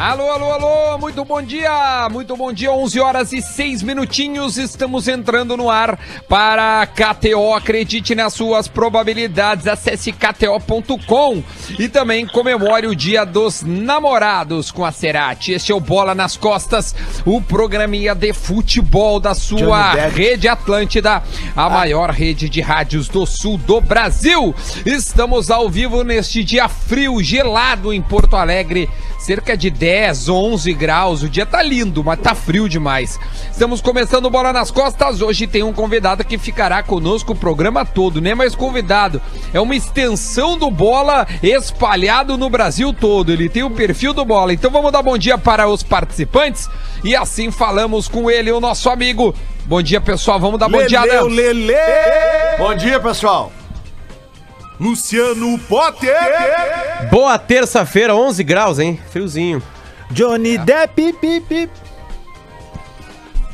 Alô, alô, alô, muito bom dia, muito bom dia, 11 horas e 6 minutinhos, estamos entrando no ar para KTO, acredite nas suas probabilidades, acesse kto.com e também comemore o dia dos namorados com a Cerati, este é o Bola nas Costas, o programinha de futebol da sua rede Atlântida, a maior rede de rádios do sul do Brasil, estamos ao vivo neste dia frio, gelado em Porto Alegre, cerca de 10, 11 graus. O dia tá lindo, mas tá frio demais. Estamos começando Bola nas Costas. Hoje tem um convidado que ficará conosco o programa todo, nem mais convidado. É uma extensão do Bola espalhado no Brasil todo. Ele tem o perfil do Bola. Então vamos dar bom dia para os participantes e assim falamos com ele, o nosso amigo. Bom dia, pessoal. Vamos dar bom dia. Lelê! Bom dia, pessoal. Luciano Potter! Boa terça-feira, 11 graus, hein? Friozinho. Johnny Depp, pip, pip.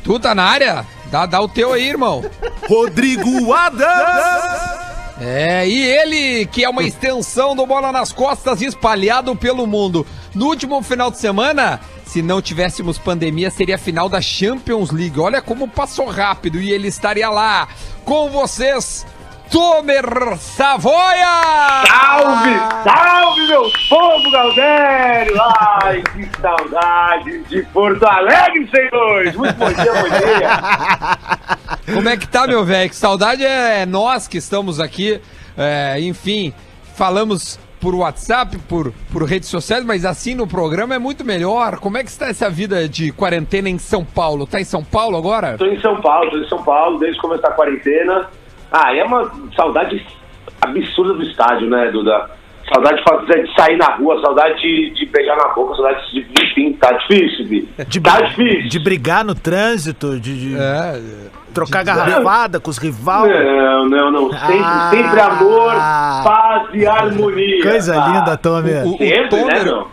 Tu tá na área? Dá, dá o teu aí, irmão. Rodrigo Adams! É, e ele, que é uma extensão do Bola nas Costas espalhado pelo mundo. No último final de semana, se não tivéssemos pandemia, seria a final da Champions League. Olha como passou rápido e ele estaria lá com vocês, Tomer Savoia! Salve, salve, meu povo Galdério! Ai, que saudade de Porto Alegre, senhores! Muito bom dia, bom dia! Como é que tá, meu velho? Que saudade é nós que estamos aqui. É, enfim, falamos por WhatsApp, por, por redes sociais, mas assim no programa é muito melhor. Como é que está essa vida de quarentena em São Paulo? Tá em São Paulo agora? Tô em São Paulo, tô em São Paulo desde começar a quarentena. Ah, é uma saudade absurda do estádio, né, Duda? Saudade de, fazer, de sair na rua, saudade de, de beijar na boca, saudade de. Enfim, tá difícil, Vi. De, tá difícil. de brigar no trânsito, de, de É. trocar garrafada com os rival. Não, não, não. Sempre, Ah. sempre amor, paz e harmonia. Coisa Ah, linda, Tomer. O, o Sempre, né, Tomer, meu?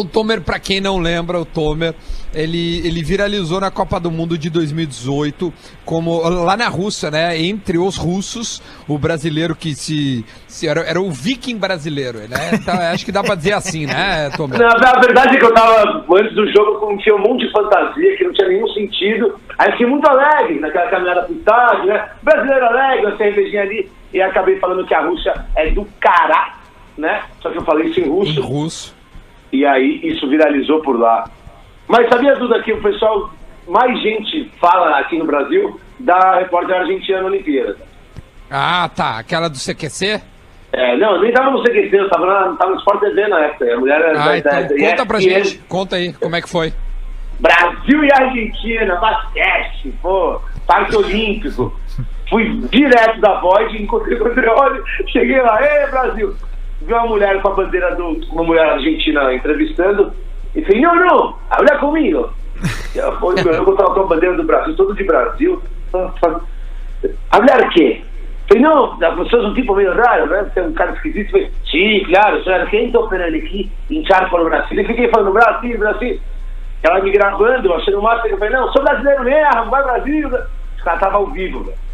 O Tomer, pra quem não lembra, o Tomer, ele, ele viralizou na Copa do Mundo de 2018, como lá na Rússia, né? Entre os russos, o brasileiro que se. se era, era o viking brasileiro, né? Então, acho que dá pra dizer assim, né, Tomer? Não, a verdade é que eu tava, antes do jogo, eu tinha um monte de fantasia que não tinha nenhum sentido. Aí fiquei muito alegre naquela caminhada pro estádio, né? Brasileiro alegre, uma cervejinha ali. E acabei falando que a Rússia é do cará, né? Só que eu falei isso em Em russo. E aí isso viralizou por lá. Mas sabia, Duda, que o pessoal, mais gente fala aqui no Brasil da repórter argentina na Olimpíada. Ah, tá. Aquela do CQC? É, não, eu nem tava no CQC, eu tava, na, tava no Sport TV na época. A mulher era Ah, da- então da- da conta pra gente. Conta aí, como é que foi? Brasil e Argentina, basquete, pô, Parque Olímpico. Fui direto da Void, encontrei com o Andreoli, cheguei lá, ei Brasil! Vi uma mulher com a bandeira do. uma mulher argentina entrevistando, e falei, não, não, habla comigo. Eu falei, eu com a bandeira do Brasil, todo de Brasil. Hablar o quê? Falei, não, você é um tipo meio raro, né? Você é um cara esquisito. Falei, sim, claro, sou argento, pero aqui, hinchar por Brasil. E fiquei falando, Brasil, Brasil. Ela me gravando, achando massa, eu falei, não, sou brasileiro mesmo, vai Brasil. Os caras estavam ao vivo, velho.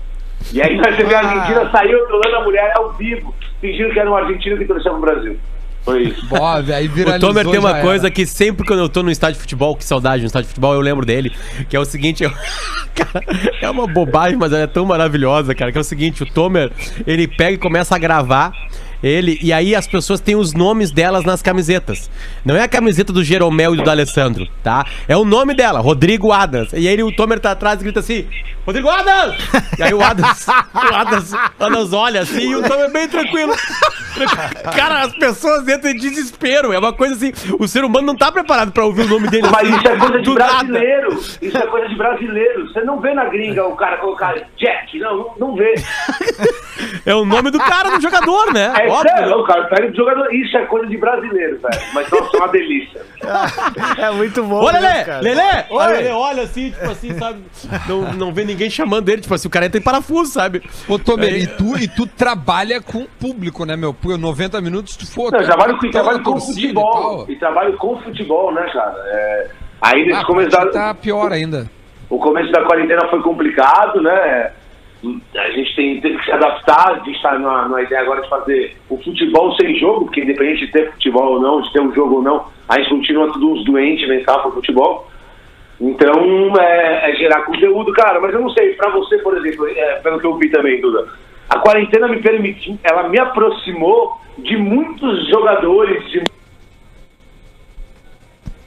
E aí nós vê a Argentina saiu trolando a mulher ao vivo, fingindo que era um argentino que torcia pro Brasil. Foi isso. Velho, aí O. Tomer tem uma era. coisa que sempre quando eu tô no estádio de futebol, que saudade no estádio de futebol, eu lembro dele, que é o seguinte, eu- cara, é uma bobagem, mas ela é tão maravilhosa, cara, que é o seguinte, o Tomer, ele pega e começa a gravar ele, e aí as pessoas têm os nomes delas nas camisetas. Não é a camiseta do Jeromel e do D'Alessandro, tá? É o nome dela, Rodrigo Adams. E aí o Tomer tá atrás e grita assim, Rodrigo Adams! E aí o Adams, o Adams, Adams olha assim e o Tomer bem tranquilo. Cara, as pessoas entram em desespero. É uma coisa assim. O ser humano não tá preparado pra ouvir o nome dele. Mas assim, isso é coisa de do nada. brasileiro. Isso é coisa de brasileiro. Você não vê na gringa o cara colocar Jack, não, não, não vê. É o nome do cara, do jogador, né? É Óbvio. sério, o cara pega o jogador. Isso é coisa de brasileiro, velho. Mas nossa, é uma delícia. É muito bom. Ô, Lelê! né, cara? Lelê! Aí o Oi. Lelê olha assim, tipo assim, sabe? Não, não vê ninguém chamando ele, tipo assim, o cara entra em parafuso, sabe? Ô, Tomer, Aí- e tu, e tu trabalha com o público, né, meu? Por 90 minutos tu for. Não, eu trabalho, com- toda trabalho com e futebol. tal. E, trabalho com futebol, né, cara? É, aí nesse Ah, começo tá pior ainda. o começo da quarentena foi complicado, né? A gente tem, teve que se adaptar, a gente está numa, numa ideia agora de fazer o futebol sem jogo, porque independente de ter futebol ou não, de ter um jogo ou não, A gente continua tudo uns doentes mental pro futebol. Então, é, é gerar conteúdo, cara. Mas eu não sei, pra você, por exemplo, é, pelo que eu vi também, Duda, a quarentena me permitiu, ela me aproximou de muitos jogadores, de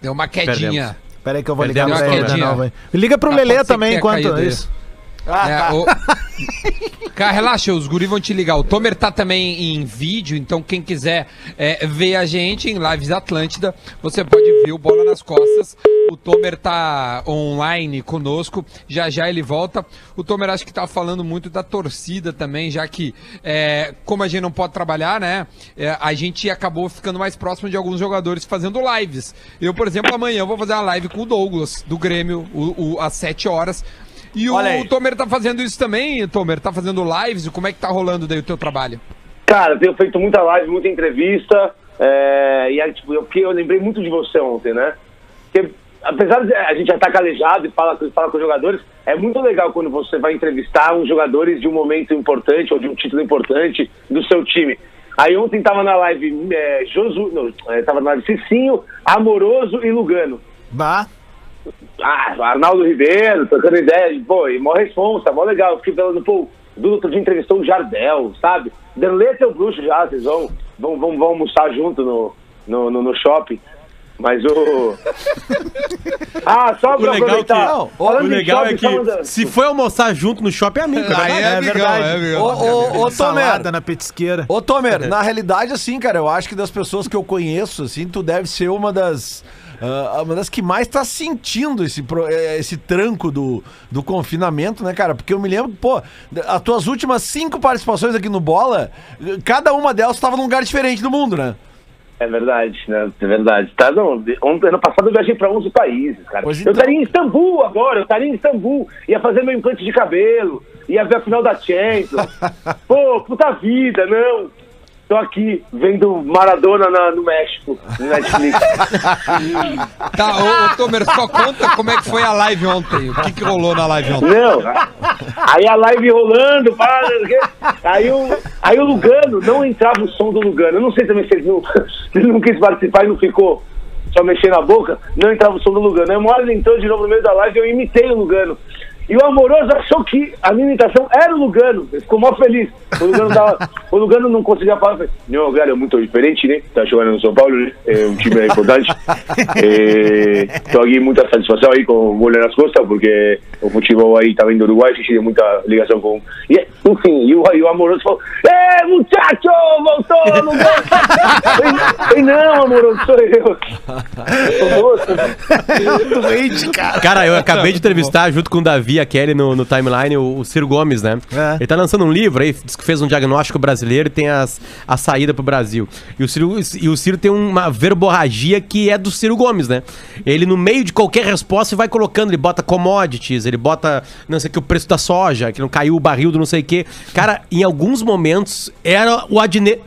Deu uma quedinha. Pera aí que eu vou ligar Perdemos pra a ele de hein? Liga pro Ah, Lelê também enquanto caído isso. É, o... Cara, relaxa, os guri vão te ligar. O Tomer tá também em vídeo, então quem quiser é, ver a gente em Lives Atlântida, você pode ver o Bola nas Costas. O Tomer tá online conosco, já já ele volta. O Tomer acho que tá falando muito da torcida também, já que, é, como a gente não pode trabalhar, né, é, a gente acabou ficando mais próximo de alguns jogadores fazendo lives. Eu, por exemplo, amanhã vou fazer uma live com o Douglas, do Grêmio, o, o- às 7 horas. E Olha o aí. Tomer tá fazendo isso também, Tomer? Tá fazendo lives? Como é que tá rolando daí o teu trabalho? Cara, tenho feito muita live, muita entrevista. é, e aí, tipo, eu, eu lembrei muito de você ontem, né? Porque, apesar de a gente já estar calejado e fala, com- fala com os jogadores, é muito legal quando você vai entrevistar uns jogadores de um momento importante ou de um título importante do seu time. Aí ontem tava na live é, Josu, não, é, tava na live Cicinho, Amoroso e Lugano. Bah. Ah, Arnaldo Ribeiro, trocando ideia, pô, e mó responsa, mó legal. Eu Fiquei falando, pô, o Duda outro dia entrevistou o Jardel, sabe? Danlê é teu bruxo já, vocês vão, vão, vão, vão almoçar junto no, no, no, no shopping. Mas o. Ah, só O pra legal, que, aproveitar. não, o legal é shopping, só que mandando- se foi almoçar junto no shopping é amigo. Aí é, é amigão, verdade. é amigão. Ô, ô, ô, Salada Tomer. na petisqueira. Ô, Tomer, na realidade, assim, cara, eu acho que das pessoas que eu conheço, assim, tu deve ser uma das. Ah, uma das que mais tá sentindo esse, eh, esse tranco do, do confinamento, né, cara? Porque eu me lembro, pô, as tuas últimas cinco participações aqui no Bola, cada uma delas tava num lugar diferente do mundo, né? É verdade, né? É verdade. Tá, não, ontem, ano passado eu viajei pra 11 países, cara. Pois Eu então. estaria em Istambul agora, eu estaria em Istambul. Ia fazer meu implante de cabelo, ia ver a final da Champions. Pô, puta vida, não. Tô aqui, vendo Maradona na- no México, no Netflix. Tá, ô, ô, Tomer, só conta como é que foi a live ontem. O que, que rolou na live ontem? Não, aí a live rolando, aí, o, aí o Lugano, não entrava o som do Lugano. Eu não sei também se ele não, ele não quis participar e não ficou só mexendo a boca, não entrava o som do Lugano. Aí uma hora ele entrou de novo no meio da live e eu imitei o Lugano. E o Amoroso achou que a minha imitação era o Lugano. Ele ficou mó feliz. O Lugano, tava, o Lugano não conseguia falar. Falei, Não, cara, é muito diferente, né? Tá jogando no São Paulo, né? É um time importante. Estou aqui muita satisfação aí com o Bola nas costas, porque o futebol aí tá vindo do Uruguai, a gente tem muita ligação com... E, enfim, e o, e o Amoroso falou, É, muchacho, voltou, Lugano! Falei, não, Amoroso, sou eu. Doente, cara. Cara, eu acabei de entrevistar junto com o Davi e a Kelly no, no timeline o, o Ciro Gomes, né? É. Ele tá lançando um livro aí, diz que fez um diagnóstico brasileiro e tem as, a saída pro Brasil. E o, Ciro, e o Ciro tem uma verborragia que é do Ciro Gomes, né? Ele, no meio de qualquer resposta, vai colocando, ele bota commodities, ele bota, não sei o que, o preço da soja, que não caiu o barril do não sei o que. Cara, em alguns momentos era o Adnet.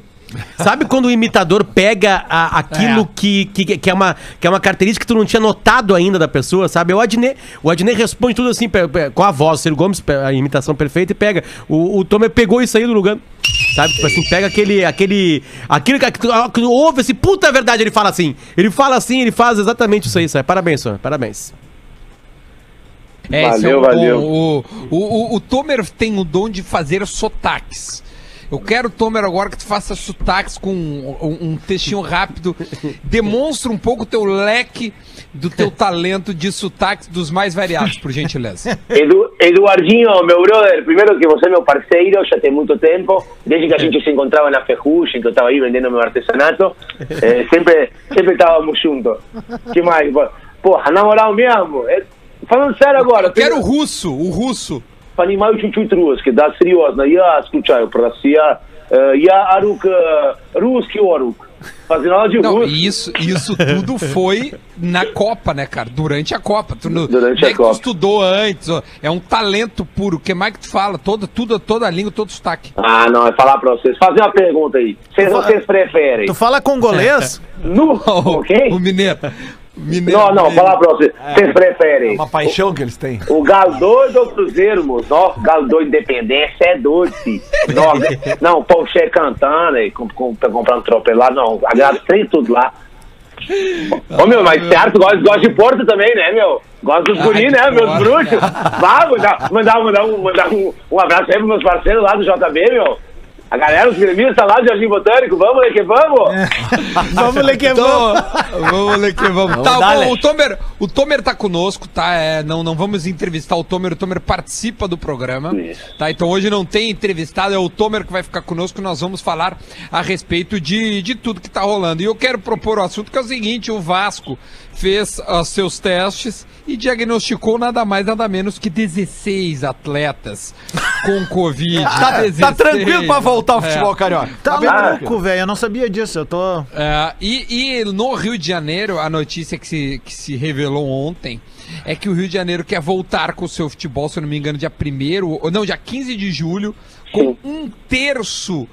Sabe quando o imitador pega a- aquilo É. que, que, que, é uma, que é uma característica que tu não tinha notado ainda da pessoa, sabe? É O Adnet, o Adnet responde tudo assim, com a voz, o Ciro Gomes, a imitação perfeita, e pega. O, o Tomer pegou isso aí do lugar. Sabe? Tipo assim, pega aquele. aquele. aquele que, que, ouve assim, puta é verdade, ele fala assim. Ele fala assim, ele faz exatamente isso aí, sabe? Parabéns, Tomer, parabéns. É, esse Valeu, é o, valeu. O, o, o, o Tomer tem o dom de fazer sotaques. Eu quero, Tomer, agora que tu faça sotaques com um, um textinho rápido. Demonstra um pouco o teu leque do teu talento de sotaques dos mais variados, por gentileza. Edu, Eduardinho, meu brother, primeiro que você é meu parceiro, já tem muito tempo, desde que a gente se encontrava na Ferrugem, que eu estava aí vendendo meu artesanato, eh, sempre, sempre estávamos juntos. que mais? Porra, na moral mesmo, eh, falando sério agora, Eu quero o russo, o russo понимаю чуть-чуть русский, да, серьезно, я скучаю просто, я, э, я орук, э, русский орук, fazendo aula de Não, russo. e isso, isso tudo foi na Copa, né, cara? Durante a Copa. Tu, não- Durante não é a que tu Copa. estudou antes. ó. É um talento puro. O que mais que tu fala? Toda, tudo, toda a língua, todo sotaque. Ah, não, é falar pra vocês, fazer uma pergunta aí, vocês, vocês preferem? Tu fala congolês? No, ok? O mineiro. O mineiro Não, não, dele. falar pra vocês, vocês preferem? Uma paixão que eles têm. O Galo doido ou Cruzeiro, moço? Ó, Galo doido independência é doido, filho. Não, não Porsche cantando, aí, com, com, tá comprando tropa lá, não. Agrada três tudo lá. Ô, meu, mas certo, gosta, gosta de Porto também, né, meu? Gosta dos Ah, guri, de né, meus bruxos? Vá, mandar, mandar, mandar, um, mandar um, um abraço aí pros meus parceiros lá do JB, meu. A galera, os gremistas lá do Jardim Botânico, vamos, né, que vamos? Vamos ler que vamos. Então, vamos ler que vamos. Tá, bom, o Tomer, o Tomer tá conosco, tá? É, não, não vamos entrevistar o Tomer, o Tomer participa do programa. Isso. Tá? Então hoje não tem entrevistado, é o Tomer que vai ficar conosco, nós vamos falar a respeito de, de tudo que tá rolando. E eu quero propor o assunto que é o seguinte, o Vasco fez os seus testes e diagnosticou nada mais, nada menos que 16 atletas com Covid. Tá, 16. tá tranquilo pra voltar ao É. futebol carioca. Tá bem louco, velho. Eu não sabia disso. Eu tô. É, e, e no Rio de Janeiro, a notícia que se, que se revelou ontem é que o Rio de Janeiro quer voltar com o seu futebol, se eu não me engano, dia 1 ou não, dia 15 de julho, com um terço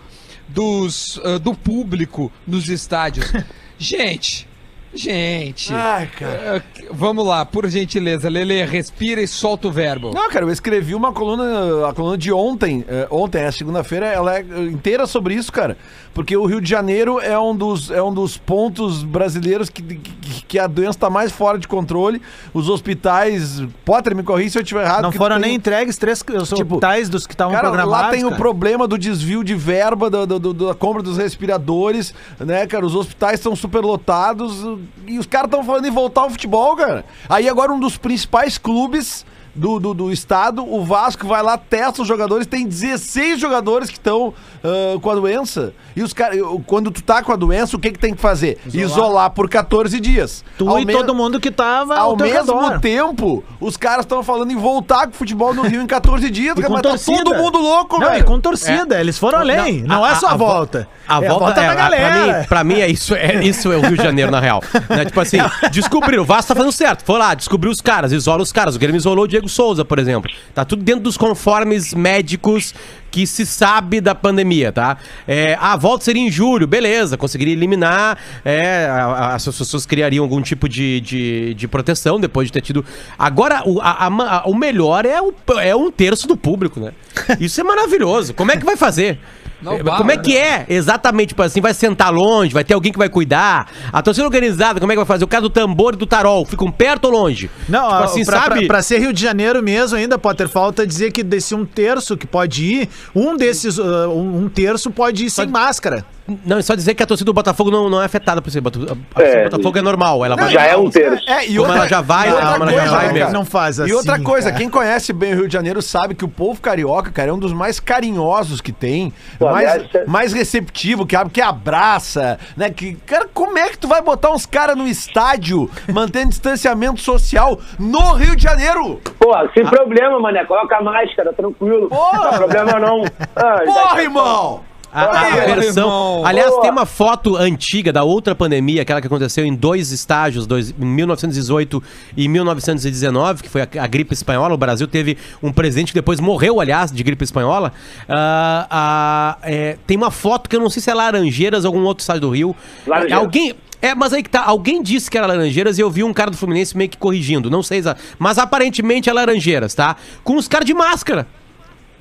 dos, ah, do público nos estádios. Gente, gente. Ai, cara. eh, Vamos lá, por gentileza, Lele, respira e solta o verbo. Não, cara, eu escrevi uma coluna, a coluna de ontem, é, ontem, é segunda-feira, ela é inteira sobre isso, cara. Porque o Rio de Janeiro é um dos, é um dos pontos brasileiros que, que, que a doença tá mais fora de controle. Os hospitais, Potter, me corri se eu estiver errado. Não foram tem- nem entregues três Tipo, tais dos que estavam programados. lá tem o cara. problema do desvio de verba do- do- do- da compra dos respiradores, né, cara? Os hospitais estão superlotados e os caras estão falando em voltar ao futebol, cara. Aí agora um dos principais clubes do, do, do estado, o Vasco vai lá, testa os jogadores, tem 16 jogadores que estão ah, com a doença. E os caras, quando tu tá com a doença, o que que tem que fazer? Isolar, por 14 dias. Tu Ao e todo mundo que tava ao mesmo redor. tempo, os caras estão falando em voltar com o futebol no Rio em 14 dias, cara, mas torcida. tá todo mundo louco, Não, velho. e com torcida. Eles foram além. Não, é só a, vo- volta. A É volta, é, da pra galera. mim, pra mim é isso, é isso é o Rio de Janeiro, na real. Né? Tipo assim, descobriram, o Vasco tá fazendo certo. Foi lá, descobriu os caras, isola os caras. O Grêmio isolou o Diego Souza, por exemplo. Tá tudo dentro dos conformes médicos que se sabe da pandemia, tá? É, a volta seria em julho, beleza, conseguiria eliminar, é, as pessoas criariam algum tipo de, de, de proteção depois de ter tido. Agora, o, a- a- o melhor é, o, é um terço do público, né? Isso é maravilhoso. Como é que vai fazer? Não É, Como é né? que é? Exatamente, tipo assim, vai sentar longe, vai ter alguém que vai cuidar. A torcida organizada, como é que vai fazer? O caso do tambor e do tarol, ficam perto ou longe? Não, tipo assim, pra, sabe? pra- pra ser Rio de Janeiro mesmo ainda, Potter, falta dizer que desse um terço que pode ir, um desses, uh, um, um terço pode ir sem máscara. Não, é só dizer que a torcida do Botafogo não, não é afetada por isso. A torcida do É. Botafogo é normal. Ela vai. Já é um terço. É, e Como ela já vai, e outra como ela já coisa, vai né, mesmo. Não faz assim, E outra coisa, cara. quem conhece bem o Rio de Janeiro sabe que o povo carioca, cara, é um dos mais carinhosos que tem, Pô, mais, aliás, mais receptivo, que, que abraça, né? Que, cara, como é que tu vai botar uns caras no estádio mantendo distanciamento social no Rio de Janeiro? Pô, sem problema, mané. Coloca a máscara, tranquilo. Porra! Não tem problema não. Ai, Porra, irmão! A, a versão. Aliás, Boa. tem uma foto antiga da outra pandemia, aquela que aconteceu em dois estágios, dois, em 1918 e 1919, que foi a, a gripe espanhola. O Brasil teve um presidente que depois morreu, aliás, de gripe espanhola. Ah, ah, é, tem uma foto que eu não sei se é Laranjeiras ou algum outro estádio do Rio. Laranjeiras. Alguém. É, mas aí que tá. Alguém disse que era Laranjeiras e eu vi um cara do Fluminense meio que corrigindo. Não sei exato. Mas aparentemente é Laranjeiras, tá? Com os caras de máscara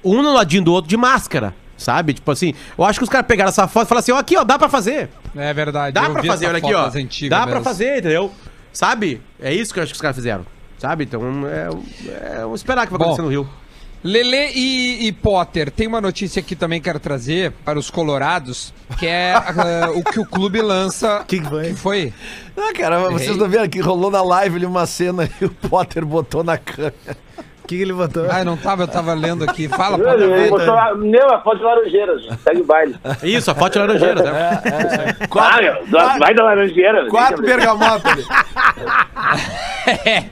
um no ladinho do outro de máscara. Sabe? Tipo assim, eu acho que os caras pegaram essa foto e falaram assim: ó, aqui, ó, dá pra fazer. É verdade. Dá eu pra fazer, olha aqui, ó. Dá pra mesmo. fazer, entendeu? Sabe? É isso que eu acho que os caras fizeram. Sabe? Então, é, é, vamos esperar que vai Bom, acontecer no Rio. Lele e, e Potter, tem uma notícia que também quero trazer para os colorados, que é ah, o que o clube lança. Que que foi? Que foi? Ah, cara, vocês não viram que rolou na live ali uma cena e o Potter botou na câmera. O que, que ele botou? Ah, não tava, eu tava lendo aqui. Fala, Ele Potter. botou a- Não, é foto de laranjeiras. Segue o baile. Isso, a foto de laranjeira, né? Ah, meu, quatro- vai da laranjeira. Quatro ver. bergamotas. É.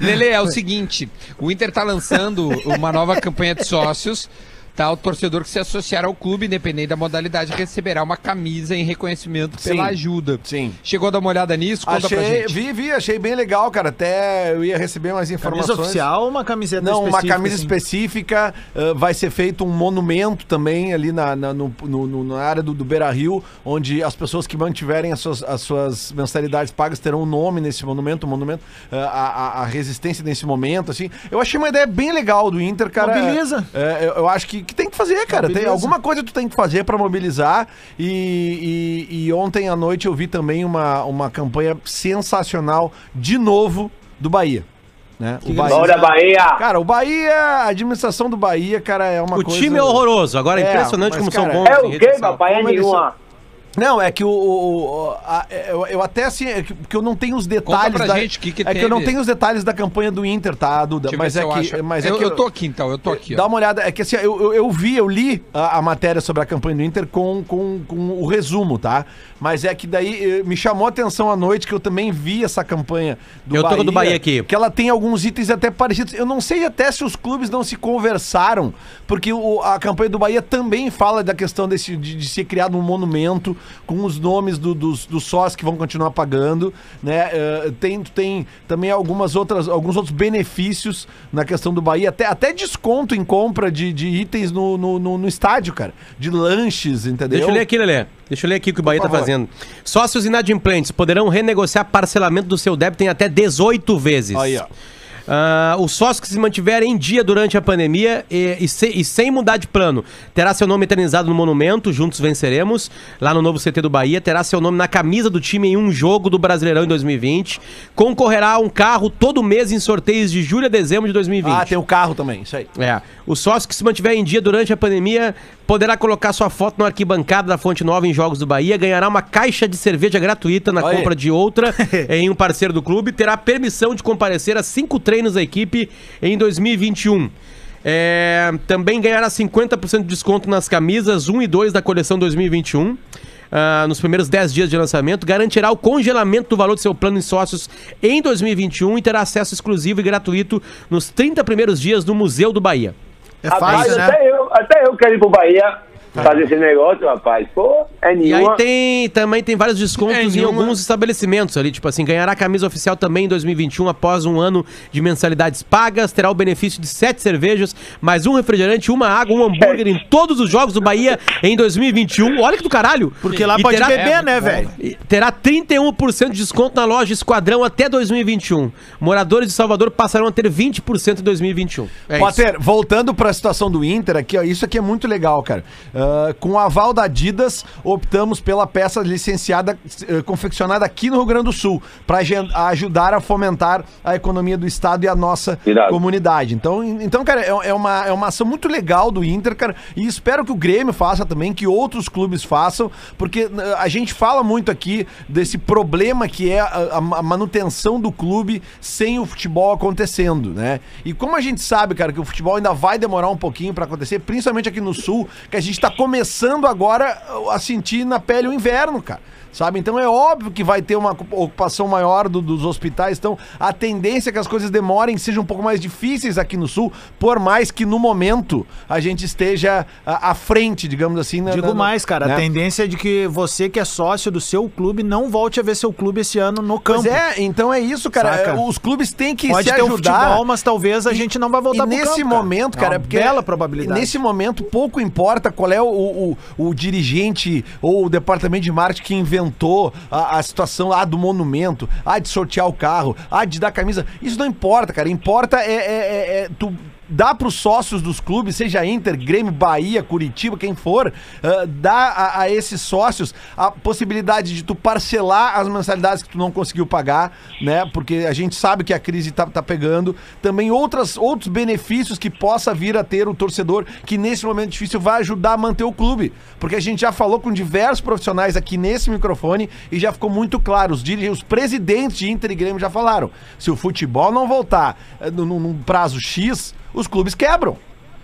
Lele, é o seguinte: o Inter tá lançando uma nova campanha de sócios. Tá, o torcedor que se associar ao clube, independente da modalidade, receberá uma camisa em reconhecimento pela Sim. ajuda. Sim. Chegou a dar uma olhada nisso? Conta pra Achei, gente. vi, vi, achei bem legal, cara. Até eu ia receber mais Camisa informações. oficial ou uma camiseta Não, uma camisa assim? específica. ah, vai ser feito um monumento também ali na, na, no- no- no- na área do, do Beira Rio, onde as pessoas que mantiverem as suas, as suas mensalidades pagas terão um nome nesse monumento, um monumento, ah, a, a- resistência nesse momento, assim. Eu achei uma ideia bem legal do Inter, cara. Mobiliza. É, eu, eu acho que, que tem que fazer, cara. Tem, alguma coisa tu tem que fazer pra mobilizar. E, e- e ontem à noite eu vi também uma, uma campanha sensacional, de novo, do Bahia. Né? O Bahia. Bora, Bahia! Cara, o Bahia, a administração do Bahia, cara, é uma O coisa... time é horroroso. Agora é É, impressionante mas, como cara, são bons. É o social. papai? É nenhuma. Não, é que o. o- o- a- eu, eu até assim, é que, que eu não tenho os detalhes. pra da, gente o que que é que eu não teve. tenho os detalhes da campanha do Inter, tá, Duda? Deixa eu Mas é, eu que, mas é eu, que. eu tô aqui então, eu tô aqui. Dá ó. uma olhada, é que assim, eu, eu, eu vi, eu li a, a matéria sobre a campanha do Inter com, com, com o resumo, tá? Mas é que daí eh, me chamou a atenção à noite que eu também vi essa campanha do Eu tô com a do Bahia aqui. Que ela tem alguns itens até parecidos. Eu não sei até se os clubes não se conversaram, porque o- a campanha do Bahia também fala da questão desse, de, de ser criado um monumento com os nomes do- dos, dos sócios que vão continuar pagando, né? Eh, tem, tem também algumas outras, alguns outros benefícios na questão do Bahia, até, até desconto em compra de, de itens no, no, no- no estádio, cara. De lanches, entendeu? Deixa eu ler aqui, Lelê. Deixa eu ler aqui o que o Bahia tá favor. fazendo. Sócios inadimplentes poderão renegociar parcelamento do seu débito em até 18 vezes. Aí, ó. Ah, os sócios que se mantiverem em dia durante a pandemia e, e se- e sem mudar de plano, terá seu nome eternizado no monumento, Juntos Venceremos, lá no novo CT do Bahia, terá seu nome na camisa do time em um jogo do Brasileirão em 2020, concorrerá a um carro todo mês em sorteios de julho a dezembro de 2020. Ah, tem o carro também, isso aí. É. O sócio que se mantiver em dia durante a pandemia poderá colocar sua foto na arquibancada da Fonte Nova em Jogos do Bahia, ganhará uma caixa de cerveja gratuita na Olha compra de outra em um parceiro do clube, terá permissão de comparecer a cinco treinos da equipe em 2021. É, também ganhará 50% de desconto nas camisas 1 e 2 da coleção 2021. ah, nos primeiros 10 dias de lançamento, garantirá o congelamento do valor do seu plano em sócios em 2021 e terá acesso exclusivo e gratuito nos 30 primeiros dias do Museu do Bahia. É Rapaz, fácil, né? Até, eu, quero ir pro Bahia fazer esse negócio, rapaz. Pô, é E aí nenhuma. tem também tem vários descontos É, em nenhuma- alguns estabelecimentos ali, tipo assim, ganhará a camisa oficial também em 2021 após um ano de mensalidades pagas, terá o benefício de sete cervejas, mais um refrigerante, uma água, um hambúrguer em todos os jogos do Bahia em 2021. Olha que do caralho! Porque lá E pode terá- beber, é, né, velho? Terá 31% de desconto na loja Esquadrão até 2021. Moradores de Salvador passarão a ter 20% em 2021. É isso. Potter, voltando para a situação do Inter aqui, ó, isso aqui é muito legal, cara. Ah, com o aval da Adidas, optamos pela peça licenciada, eh, confeccionada aqui no Rio Grande do Sul, para ajudar a fomentar a economia do estado e a nossa comunidade. Então, então cara, é, é uma, é uma ação muito legal do Inter, cara, e espero que o Grêmio faça também, que outros clubes façam, porque a gente fala muito aqui desse problema que é a, a- a manutenção do clube sem o futebol acontecendo, né? E como a gente sabe, cara, que o futebol ainda vai demorar um pouquinho pra acontecer, principalmente aqui no sul, que a gente tá começando agora a sentir na pele o inverno, cara. Sabe? Então é óbvio que vai ter uma ocupação maior do- dos hospitais. Então a tendência é que as coisas demorem, sejam um pouco mais difíceis aqui no sul, por mais que no momento a gente esteja à, frente, digamos assim. na- Digo na- mais, cara, né? a tendência é de que você que é sócio do seu clube não volte a ver seu clube esse ano no campo. Pois é, então é isso, cara. Saca? Os clubes têm que Pode se ter ajudar. futebol, mas talvez a gente não vai voltar e pro nesse campo, cara. momento, É cara, uma porque bela probabilidade. Nesse momento, pouco importa qual é o, o, o dirigente ou o departamento de marketing que inventou a, a situação ah, do monumento, ah, de sortear o carro, ah, de dar camisa. Isso não importa, cara. Importa é, é, é- é tu dá para os sócios dos clubes, seja Inter, Grêmio, Bahia, Curitiba, quem for, ah, dá a, a esses sócios a possibilidade de tu parcelar as mensalidades que tu não conseguiu pagar, né? Porque a gente sabe que a crise tá, tá pegando. Também outras, outros benefícios que possa vir a ter o torcedor, que nesse momento difícil vai ajudar a manter o clube. Porque a gente já falou com diversos profissionais aqui nesse microfone e já ficou muito claro. Os, os presidentes de Inter e Grêmio já falaram. Se o futebol não voltar eh, num prazo X, os clubes quebram.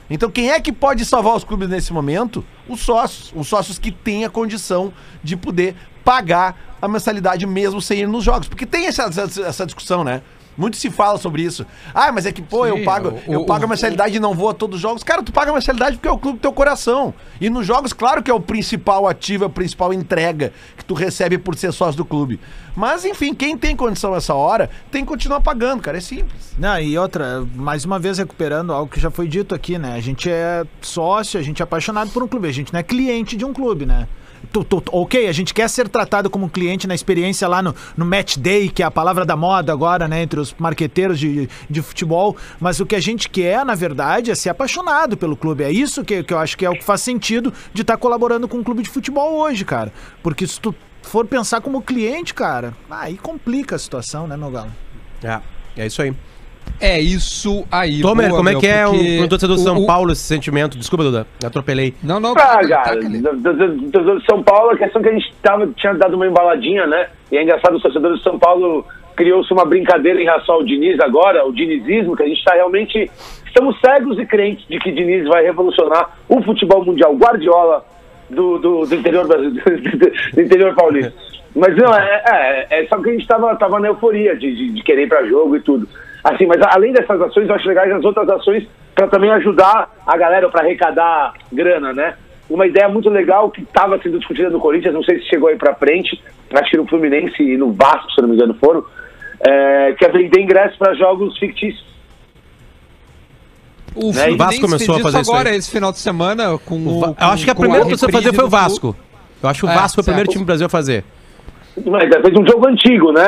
Então quem é que pode salvar os clubes nesse momento? Os sócios. Os sócios que têm a condição de poder pagar a mensalidade mesmo sem ir nos jogos. Porque tem essa, essa, essa discussão, né? Muito se fala sobre isso. Ah, mas é que, pô, Sim, eu pago, o- eu o- pago a o- mensalidade e não vou a todos os jogos. Cara, tu paga a mensalidade porque é o clube do teu coração. E nos jogos, claro que é o principal ativo, é a principal entrega tu recebe por ser sócio do clube. Mas, enfim, quem tem condição essa hora tem que continuar pagando, cara. É simples. Não, e outra, mais uma vez recuperando algo que já foi dito aqui, né? A gente é sócio, a gente é apaixonado por um clube, a gente não é cliente de um clube, né? Tu- tu- ok, a gente quer ser tratado como cliente na experiência lá no, no Match Day, que é a palavra da moda agora, né, entre os marqueteiros de, de futebol, mas o que a gente quer, na verdade, é ser apaixonado pelo clube. É isso que, que eu acho que é o que faz sentido de estar colaborando com um clube de futebol hoje, cara. Porque se tu for pensar como cliente, cara, aí complica a situação, né, meu galo? É, é isso aí. É isso aí. Tomer, boa, como é meu, que é um torcedor do o- São o- Paulo esse sentimento? Desculpa, Duda, me atropelei. Não, não, Ah, tá, cara, do- do- do- do- do São Paulo, a questão que a gente tava, tinha dado uma embaladinha, né? E é engraçado, os torcedores de São Paulo criou-se uma brincadeira em relação ao Diniz agora, o dinizismo, que a gente tá realmente. Estamos cegos e crentes de que Diniz vai revolucionar o futebol mundial. Guardiola do, do, do interior brasileiro, do interior paulista. Mas não, é, é, é só que a gente tava, tava na euforia de, de, de querer ir pra jogo e tudo. Assim, mas além dessas ações, eu acho legais as outras ações para também ajudar a galera para arrecadar grana, né? Uma ideia muito legal que estava sendo discutida no Corinthians, não sei se chegou aí para frente, acho que no Fluminense e no Vasco, se não me engano, foram, é, que é vender ingressos para jogos fictícios. O Né? O Vasco começou a fazer isso isso agora, aí. esse final de semana, com O eu acho que a primeira pessoa a fazer foi o Vasco. Eu acho que o É, Vasco foi o primeiro time do Brasil a fazer. Mas é, fez um jogo antigo, né?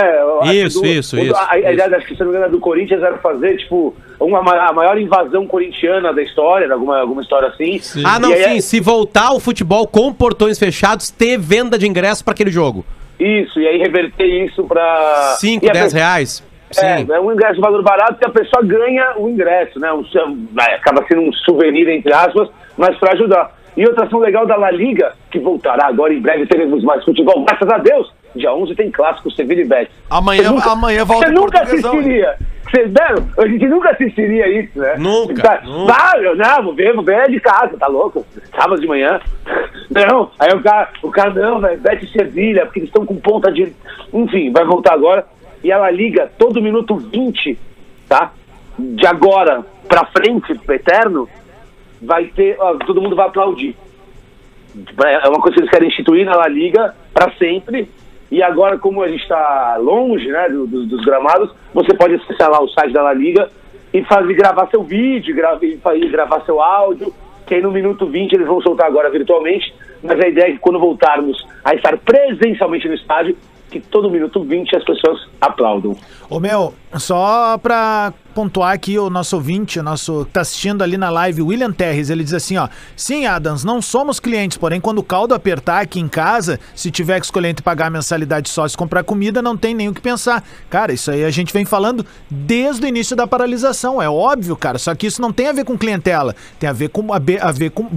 Isso, que isso, o- isso, A, isso. ideia, acho que se não me engano, do Corinthians era fazer, tipo, uma, ma- a maior invasão corintiana da história, alguma, alguma história assim. Ah, não, E aí- sim. Se voltar o futebol com portões fechados, ter venda de ingresso para aquele jogo. Isso, e aí reverter isso pra. 5, e a 10 pe- reais. Sim. É, é um ingresso de valor barato e a pessoa ganha o ingresso, né? Um, é, acaba sendo um souvenir, entre aspas, mas para ajudar. E outra ação legal da La Liga, que voltará agora em breve, teremos mais futebol, graças a Deus. Dia 11 tem clássico Sevilla e Betis. Amanhã- nunca- amanhã volta Você nunca assistiria. Você, não, a gente nunca assistiria isso, né? Nunca, Tá, nunca. Ah, eu, não, vou ver, vou ver de casa, tá louco? Sábado de manhã. Não, aí o cara, o cara não, velho, Betis e Sevilha, porque eles estão com ponta de. Enfim, vai voltar agora. E ela liga todo minuto 20, tá? De agora pra frente, pro eterno, vai ter. ó, todo mundo vai aplaudir. É uma coisa que eles querem instituir na La Liga para sempre. E agora, como a gente está longe né, do- do- dos gramados, você pode acessar lá o site da La Liga e fazer, gravar seu vídeo, grava, e gravar seu áudio, que aí no minuto 20 eles vão soltar agora virtualmente. Mas a ideia é que quando voltarmos a estar presencialmente no estádio, que todo minuto 20 as pessoas aplaudam. Ô meu, só pra pontuar aqui o nosso ouvinte, o nosso que tá assistindo ali na live, William Terres, ele diz assim, ó: "Sim, Adams, não somos clientes, porém quando o caldo apertar aqui em casa, se tiver que escolher entre pagar a mensalidade sócio e comprar comida, não tem nem o que pensar". Cara, isso aí a gente vem falando desde o início da paralisação, é óbvio, cara, só que isso não tem a ver com clientela, tem a ver com a, a ver com,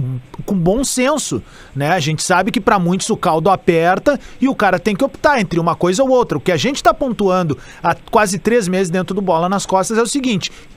com bom senso, né? A gente sabe que pra muitos o caldo aperta e o cara tem que optar entre uma coisa ou outra. O que a gente tá pontuando há quase três meses dentro do Bola nas Costas é o seguinte: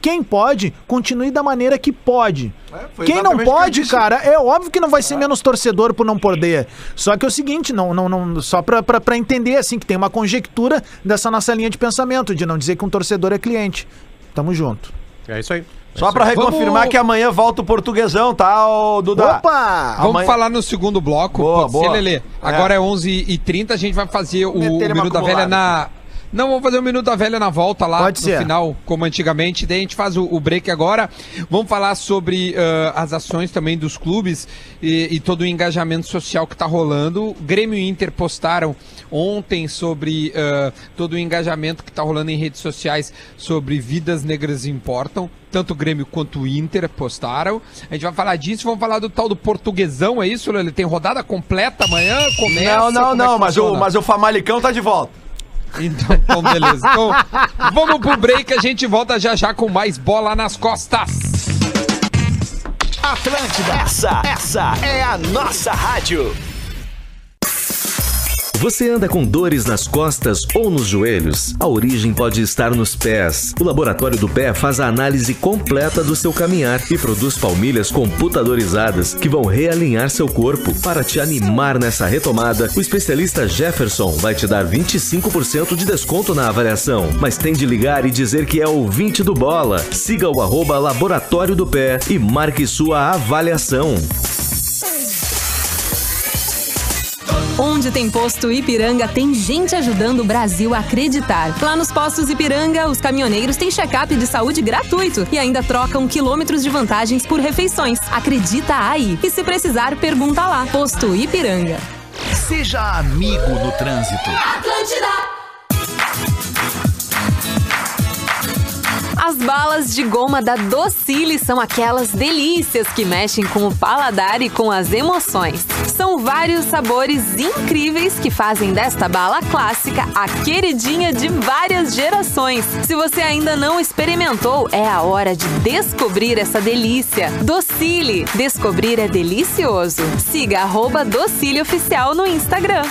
quem pode, continue da maneira que pode. foi quem não o que pode, disse. cara, é óbvio que não vai ser menos torcedor por não poder. Só que é o seguinte, não, não, não, só pra, pra, pra entender, assim, que tem uma conjectura dessa nossa linha de pensamento, de não dizer que um torcedor é cliente. Tamo junto. É isso aí. Só pra reconfirmar Vamos- que amanhã volta o portuguesão, tá, ô, Duda? Opa! Vamos Amanhã- falar no segundo bloco. Boa, Pode ser, boa. Lelê? Agora é 11h30, a gente vai fazer o, o Minuto da Velha na... Não, vamos fazer o Minuto da Velha na volta lá Pode no ser. final, como antigamente. Daí a gente faz o, o break agora. Vamos falar sobre ah, as ações também dos clubes e, e todo o engajamento social que tá rolando. Grêmio e Inter postaram ontem sobre ah, todo o engajamento que tá rolando em redes sociais sobre vidas negras importam. Tanto o Grêmio quanto o Inter postaram. A gente vai falar disso, vamos falar do tal do portuguesão, é isso, Lele? Tem rodada completa amanhã? Começa? Não, não, é não, que mas o, mas o Famalicão tá de volta. Então, então, beleza. Então, vamos pro break, a gente volta já já com mais bola nas costas. Atlântida, essa, essa é a nossa rádio. Você anda com dores nas costas ou nos joelhos? A origem pode estar nos pés. O Laboratório do Pé faz a análise completa do seu caminhar e produz palmilhas computadorizadas que vão realinhar seu corpo. Para te animar nessa retomada, o especialista Jefferson vai te dar 25% de desconto na avaliação. Mas tem de ligar e dizer que é ouvinte do Bola. Siga o arroba Laboratório do Pé e marque sua avaliação. Onde tem posto Ipiranga, tem gente ajudando o Brasil a acreditar. Lá nos postos Ipiranga, os caminhoneiros têm check-up de saúde gratuito e ainda trocam quilômetros de vantagens por refeições. Acredita aí. E se precisar, pergunta lá. Posto Ipiranga. Seja amigo no trânsito. As balas de goma da Docile são aquelas delícias que mexem com o paladar e com as emoções. São vários sabores incríveis que fazem desta bala clássica a queridinha de várias gerações. Se você ainda não experimentou, é a hora de descobrir essa delícia. Docile. Descobrir é delicioso. Siga arroba Docile Oficial no Instagram.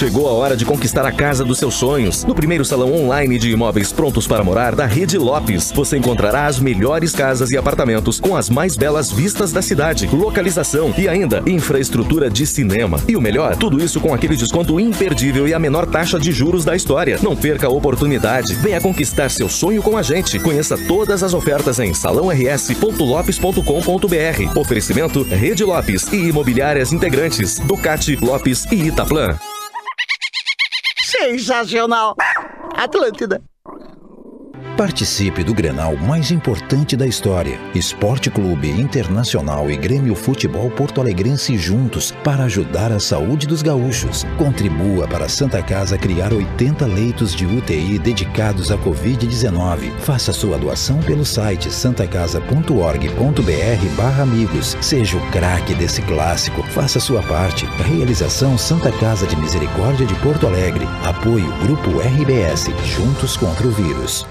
Chegou a hora de conquistar a casa dos seus sonhos. No primeiro salão online de imóveis prontos para morar da Rede Lopes, você encontrará as melhores casas e apartamentos com as mais belas vistas da cidade, localização e ainda infraestrutura de cinema. E o melhor, tudo isso com aquele desconto imperdível e a menor taxa de juros da história. Não perca a oportunidade. Venha conquistar seu sonho com a gente. Conheça todas as ofertas em salãors.lopes.com.br. Oferecimento Rede Lopes e Imobiliárias Integrantes, Ducati, Lopes e Itaplan. Sensacional! Atlântida. Participe do Grenal mais importante da história. Esporte Clube Internacional e Grêmio Futebol Porto Alegrense juntos para ajudar a saúde dos gaúchos. Contribua para a Santa Casa criar 80 leitos de UTI dedicados à Covid-19. Faça sua doação pelo site santacasa.org.br barra amigos. Seja o craque desse clássico. Faça sua parte. Realização Santa Casa de Misericórdia de Porto Alegre. Apoio Grupo RBS. Juntos contra o vírus.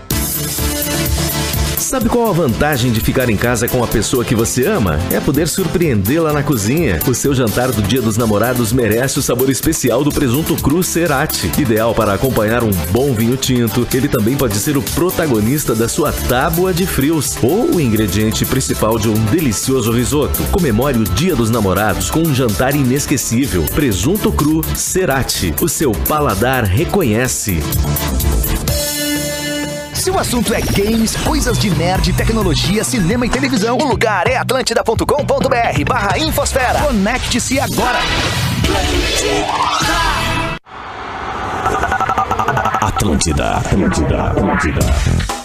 Sabe qual a vantagem de ficar em casa com a pessoa que você ama? É poder surpreendê-la na cozinha. O seu jantar do Dia dos Namorados merece o sabor especial do presunto cru Cerati. Ideal para acompanhar um bom vinho tinto, ele também pode ser o protagonista da sua tábua de frios ou o ingrediente principal de um delicioso risoto. Comemore o Dia dos Namorados com um jantar inesquecível. Presunto cru Cerati. O seu paladar reconhece. Se o assunto é games, coisas de nerd, tecnologia, cinema e televisão, o lugar é atlântida.com.br barra infosfera. Conecte-se agora. Atlântida, Atlântida, Atlântida.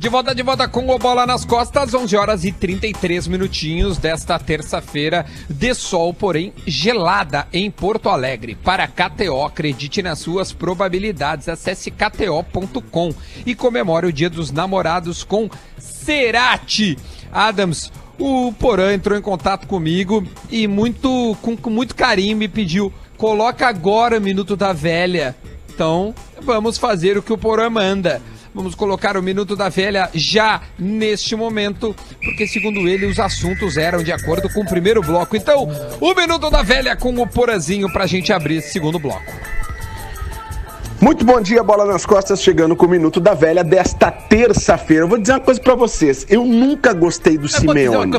De volta, de volta com o Bola nas Costas, 11 horas e 33 minutinhos desta terça-feira de sol, porém gelada em Porto Alegre. Para KTO, acredite nas suas probabilidades. Acesse kto.com e comemore o Dia dos Namorados com Cerati. Adams, o Porã entrou em contato comigo e muito com, com muito carinho me pediu: coloca agora o Minuto da Velha. Então, vamos fazer o que o Porã manda. Vamos colocar o Minuto da Velha já neste momento, porque segundo ele os assuntos eram de acordo com o primeiro bloco. Então, o Minuto da Velha com o Porazinho pra gente abrir esse segundo bloco. Muito bom dia, bola nas costas, chegando com o minuto da velha desta terça-feira. Eu vou dizer uma coisa pra vocês: eu nunca gostei do Simeone.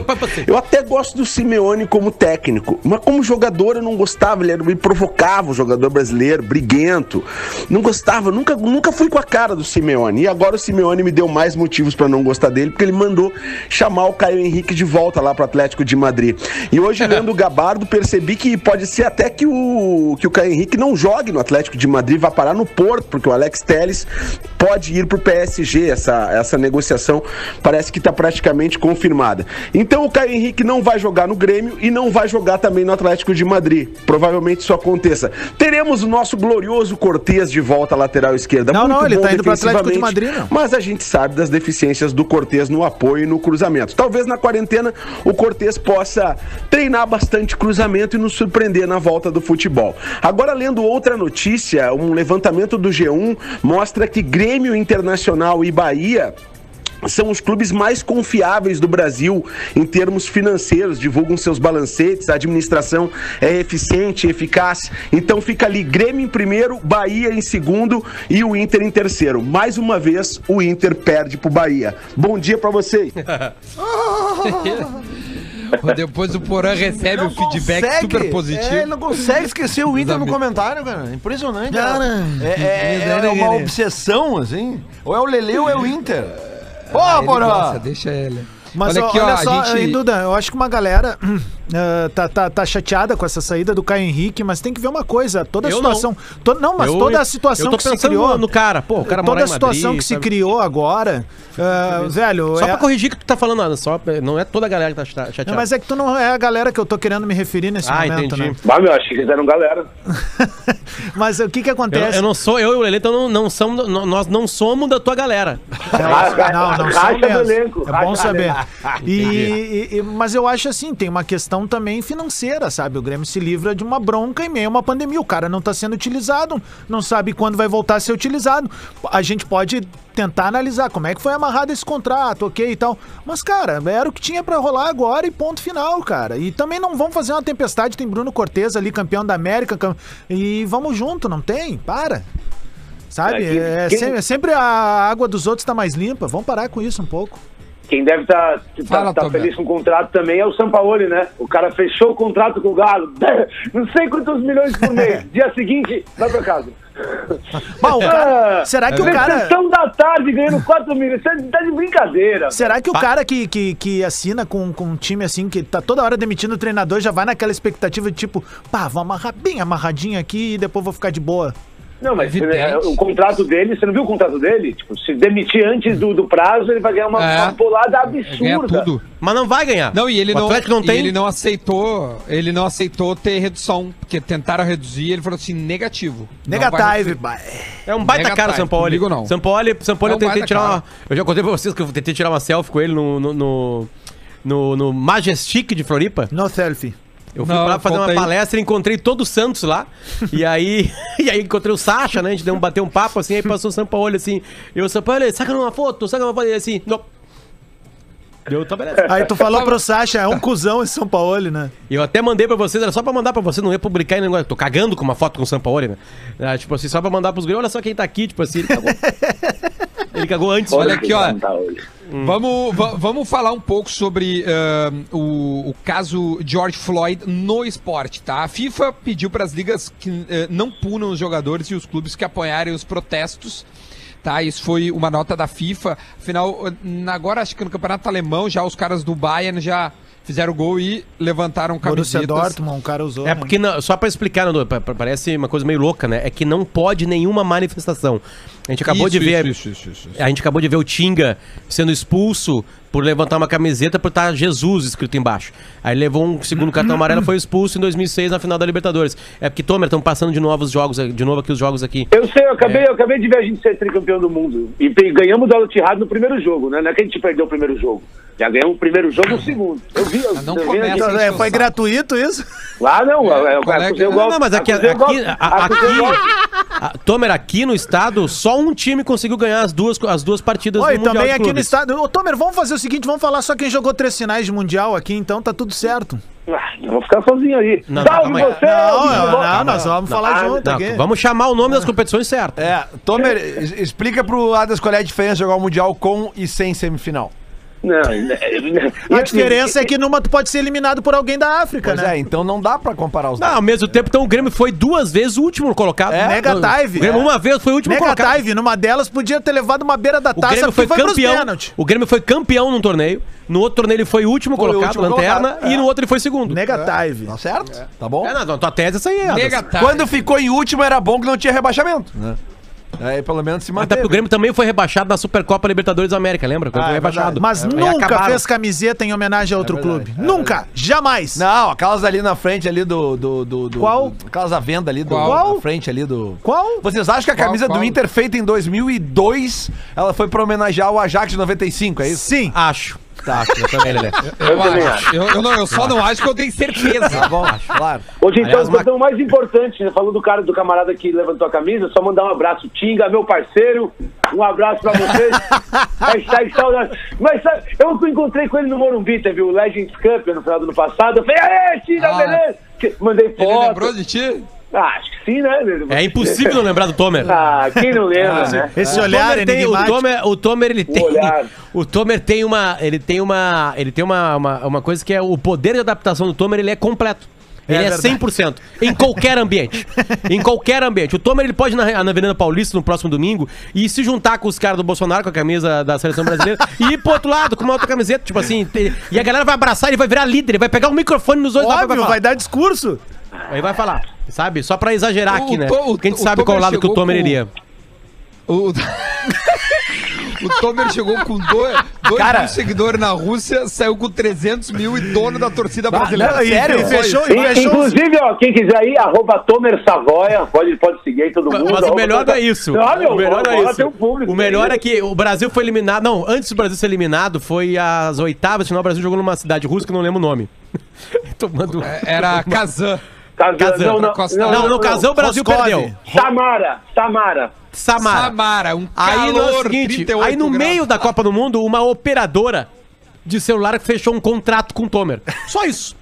Eu até gosto do Simeone como técnico, mas como jogador eu não gostava. Ele era- me provocava, o jogador brasileiro, briguento. Não gostava, nunca, nunca fui com a cara do Simeone. E agora o Simeone me deu mais motivos pra não gostar dele, porque ele mandou chamar o Caio Henrique de volta lá pro Atlético de Madrid. E hoje, lendo o Gabardo, percebi que pode ser até que o, que o Caio Henrique não jogue no Atlético de Madrid, vá parar no Porto, porque o Alex Telles pode ir pro PSG. Essa, essa negociação parece que está praticamente confirmada. Então o Caio Henrique não vai jogar no Grêmio e não vai jogar também no Atlético de Madrid. Provavelmente isso aconteça. Teremos o nosso glorioso Cortez de volta à lateral esquerda. Não, não, ele bom tá indo pro Atlético de Madrid, não. Mas a gente sabe das deficiências do Cortez no apoio e no cruzamento. Talvez na quarentena o Cortez possa treinar bastante cruzamento e nos surpreender na volta do futebol. Agora, lendo outra notícia, um levantamento do G1 mostra que Grêmio Internacional e Bahia são os clubes mais confiáveis do Brasil em termos financeiros, divulgam seus balancetes, a administração é eficiente, eficaz. Então fica ali Grêmio em primeiro, Bahia em segundo e o Inter em terceiro. Mais uma vez, o Inter perde pro Bahia. Bom dia pra vocês. Depois o Porã recebe o feedback Consegue- super positivo. É, ele não consegue esquecer o Inter no comentário, cara. Impressionante. Cara. É, é- é uma obsessão, assim. Ou é o Lele ou é o Inter. Ô, Ah, ele Porã! deixa ele. Mas Olha ó, aqui, ó, olha a só, gente- Duda, eu acho que uma galera ah, tá, tá, tá chateada com essa saída do Caio Henrique, mas tem que ver uma coisa, toda a Eu situação. to- não, mas Eu- toda a situação eu tô que se criou. no- cara. Pô, o cara Toda a situação Madrid, que se sabe? criou agora, ah, velho. Só é- pra corrigir o que tu tá falando, Ana, só, não é toda a galera que tá chate- chateada. Não, mas é que tu não é a galera que eu tô querendo me referir nesse Ah, momento, entendi. né? Bah, meu, acho que eles eram galera. Mas o que que eu, acontece? eu não sou, eu e o Lelê, então não, não somos, não- nós não somos da tua galera. Não, não são Racha do mesmo. elenco, É bom saber. E, e- e- mas eu acho assim, tem uma questão também financeira, sabe? O Grêmio se livra de uma bronca em meio a uma pandemia. O cara não está sendo utilizado, não sabe quando vai voltar a ser utilizado. A gente pode tentar analisar como é que foi amarrado esse contrato, ok e tal. Mas, cara, era o que tinha pra rolar agora e ponto final, cara. E também não vamos fazer uma tempestade, tem Bruno Cortez ali, campeão da América, cam- e vamos junto, não tem? Para. Sabe? É, É, sempre, sempre a água dos outros tá mais limpa. Vamos parar com isso um pouco. Quem deve estar Fala, Tomer. feliz com o contrato também é o Sampaoli, né? O cara fechou o contrato com o Galo. Não sei quantos milhões por mês. Dia seguinte, vai pra casa. Bom, cara- Ah, será que o cara. Sessão da tarde ganhando 4 milhões. Você tá de brincadeira. Será que o cara que, que, que assina com, com um time assim, que tá toda hora demitindo o treinador, já vai naquela expectativa de tipo, pá, vou amarrar bem amarradinho aqui e depois vou ficar de boa? Não, mas é, o contrato dele, você não viu o contrato dele? Tipo, se demitir antes do, do prazo, ele vai ganhar uma, É. uma bolada absurda. tudo. Mas não vai ganhar. Não, e ele o não, não e tem. ele não aceitou, ele não aceitou ter redução, porque tentaram reduzir, ele falou assim, negativo. Negative. É um baita Negative, cara o Sampaoli. comigo não. Sampaoli, Sampaoli É eu um tentei baita tirar cara. uma. Eu já contei pra vocês que eu tentei tirar uma selfie com ele no. no, no, no- no Majestic de Floripa. No selfie. Eu fui Não, lá fazer uma aí. palestra e encontrei todo o Santos lá. e aí, e aí encontrei o Sacha, né? A gente deu um, bateu um papo assim, aí passou o Sampaoli assim. Eu, Sampaoli, saca uma foto, saca uma foto. Ele assim, não. Deu, tá beleza. Aí tu falou pro Sasha, é um cuzão esse São Paulo, né? E eu até mandei pra vocês, era só pra mandar pra você, não ia publicar em negócio. Tô cagando com uma foto com o Sampaoli, né? Ah, tipo assim, só pra mandar pros gringos, olha só quem tá aqui, tipo assim, ele cagou. ele cagou antes. Olha aqui, ó. Hoje. Vamos, va- vamos falar um pouco sobre ahn, o, o caso George Floyd no esporte, tá? A FIFA pediu para as ligas que eh, não punam os jogadores e os clubes que apoiarem os protestos. Tá, isso foi uma nota da FIFA. Afinal, eh, agora acho que no campeonato alemão já os caras do Bayern já fizeram gol e levantaram Borussia camisetas. Dortmund, um cara usou. É né? porque, não- só pra explicar, Nando, parece uma coisa meio louca, né? É que não pode nenhuma manifestação. A gente acabou Isso, de ver. isso, isso, isso, isso. A gente acabou de ver o Tinga sendo expulso por levantar uma camiseta por estar Jesus escrito embaixo. Aí levou um segundo cartão amarelo foi expulso em 2006 na final da Libertadores. É porque, Tomer, estão passando de novo os jogos, de novo aqui os jogos aqui. Eu sei, eu acabei, eu acabei de ver a gente ser tricampeão do mundo. E pe- ganhamos do Al-Ittihad no primeiro jogo, né? Não é que a gente perdeu o primeiro jogo. Já ganhamos o primeiro jogo e o segundo. Eu vi. Eu, não eu vi começa É, foi gratuito isso? Lá não, é, é, Colega- o Não, mas aqui, o aqui, golpe, a- acusei o golpe. aqui, a- Tomer, aqui no estado, só um time conseguiu ganhar as duas, as duas partidas Oi, do Mundial também de aqui no estado. Ô, Tomer, vamos fazer o seguinte: vamos falar só quem jogou três finais de Mundial aqui, então tá tudo certo. Ah, eu vou ficar sozinho aí. Não, Salve você! Não, não, não, nós vamos falar Ah, junto Não, aqui. vamos chamar o nome das competições certo. É, Tomer, explica pro Adas qual é a diferença de jogar o Mundial com e sem semifinal. Não, né, A diferença é que numa tu pode ser eliminado por alguém da África, Pois né? é, então não dá pra comparar os Não, ao mesmo tempo, então o Grêmio foi duas vezes o último colocado. É? Negative. O Grêmio uma vez foi o último colocado. Negative, numa delas podia ter levado uma beira da O taça Grêmio foi pros campeão. O Grêmio foi campeão num torneio. No outro torneio ele foi o último Foi o colocado, último lanterna, colocado, e é. no outro ele foi segundo. Negative. Tá certo? Tá bom? É, não, tua tese é essa aí. Negative. Quando ficou em último era bom que não tinha rebaixamento, né? Aí pelo menos se Até manteve. porque o Grêmio também foi rebaixado na Supercopa Libertadores da América, lembra? Quando Ah, foi é rebaixado. Mas Aí nunca fez camiseta em homenagem a outro verdade, clube. é nunca. Jamais. Não, aquelas ali na frente ali do... do, do, do Qual? do- aquelas à venda ali do... Qual? Na frente ali do... Qual? Vocês acham que a Qual, camisa qual? do Inter feita em 2002, ela foi pra homenagear o Ajax de 95, é isso? Sim. Acho. Tá, acho, eu também, Lelê. Eu, acho. Eu, eu não, eu só não acho que eu tenho certeza. Tá bom, claro. Hoje, então, Aliás, a questão mais importante, né? Falou do cara, do camarada que levantou a camisa, só mandar um abraço. Tinga, meu parceiro, um abraço pra vocês. Hashtag saudade. Mas sabe, eu encontrei com ele no Morumbi, teve o Legends Cup no final do ano passado. Eu falei, aê, Tinga, Ah. beleza? Que- Mandei Ele foto. lembrou de ti? Ah, acho que sim, né? É impossível não lembrar do Tomer. Ah, quem não lembra, né? Esse O olhar Tomer tem, o. Tomer, o Tomer ele tem, olhar. o Tomer tem uma, ele tem uma, ele tem uma, uma, uma coisa que é o poder de adaptação do Tomer, ele é completo. Ele é, verdade. 100%. Em qualquer ambiente. em qualquer ambiente. O Tomer ele pode ir na, na Avenida Paulista no próximo domingo e se juntar com os caras do Bolsonaro com a camisa da seleção brasileira e ir pro outro lado com uma outra camiseta, tipo assim. E a galera vai abraçar, ele vai virar líder, ele vai pegar um microfone nos olhos vai, Óbvio, falar. vai dar discurso. Aí vai falar, sabe? Só pra exagerar O aqui, né? O- Porque a gente sabe qual lado que o Tomer com- iria. O, o Tomer chegou com dois, dois Cara. mil seguidores na Rússia, saiu com 300 mil e dono da torcida brasileira. não, sério? E fechou, e fechou. inclusive, ó, quem quiser aí, arroba Tomer Savoia, pode, pode seguir aí todo mundo. Mas o melhor não é isso. Não, meu, o melhor não é isso. um público. O melhor é que o Brasil foi eliminado. Não, antes do Brasil ser eliminado, foi as oitavas. Final, o Brasil jogou numa cidade russa que eu não lembro o nome. Tomando. Era Kazan. Kazan, Casão. Não, não, Costa- não, Não, não, no Casão o Brasil perdeu. Samara, Samara. Samara. Samara, um Aí no calor, seguinte, 38 aí no graus. meio da Copa do Mundo, uma operadora de celular fechou um contrato com o Tomer. Só isso.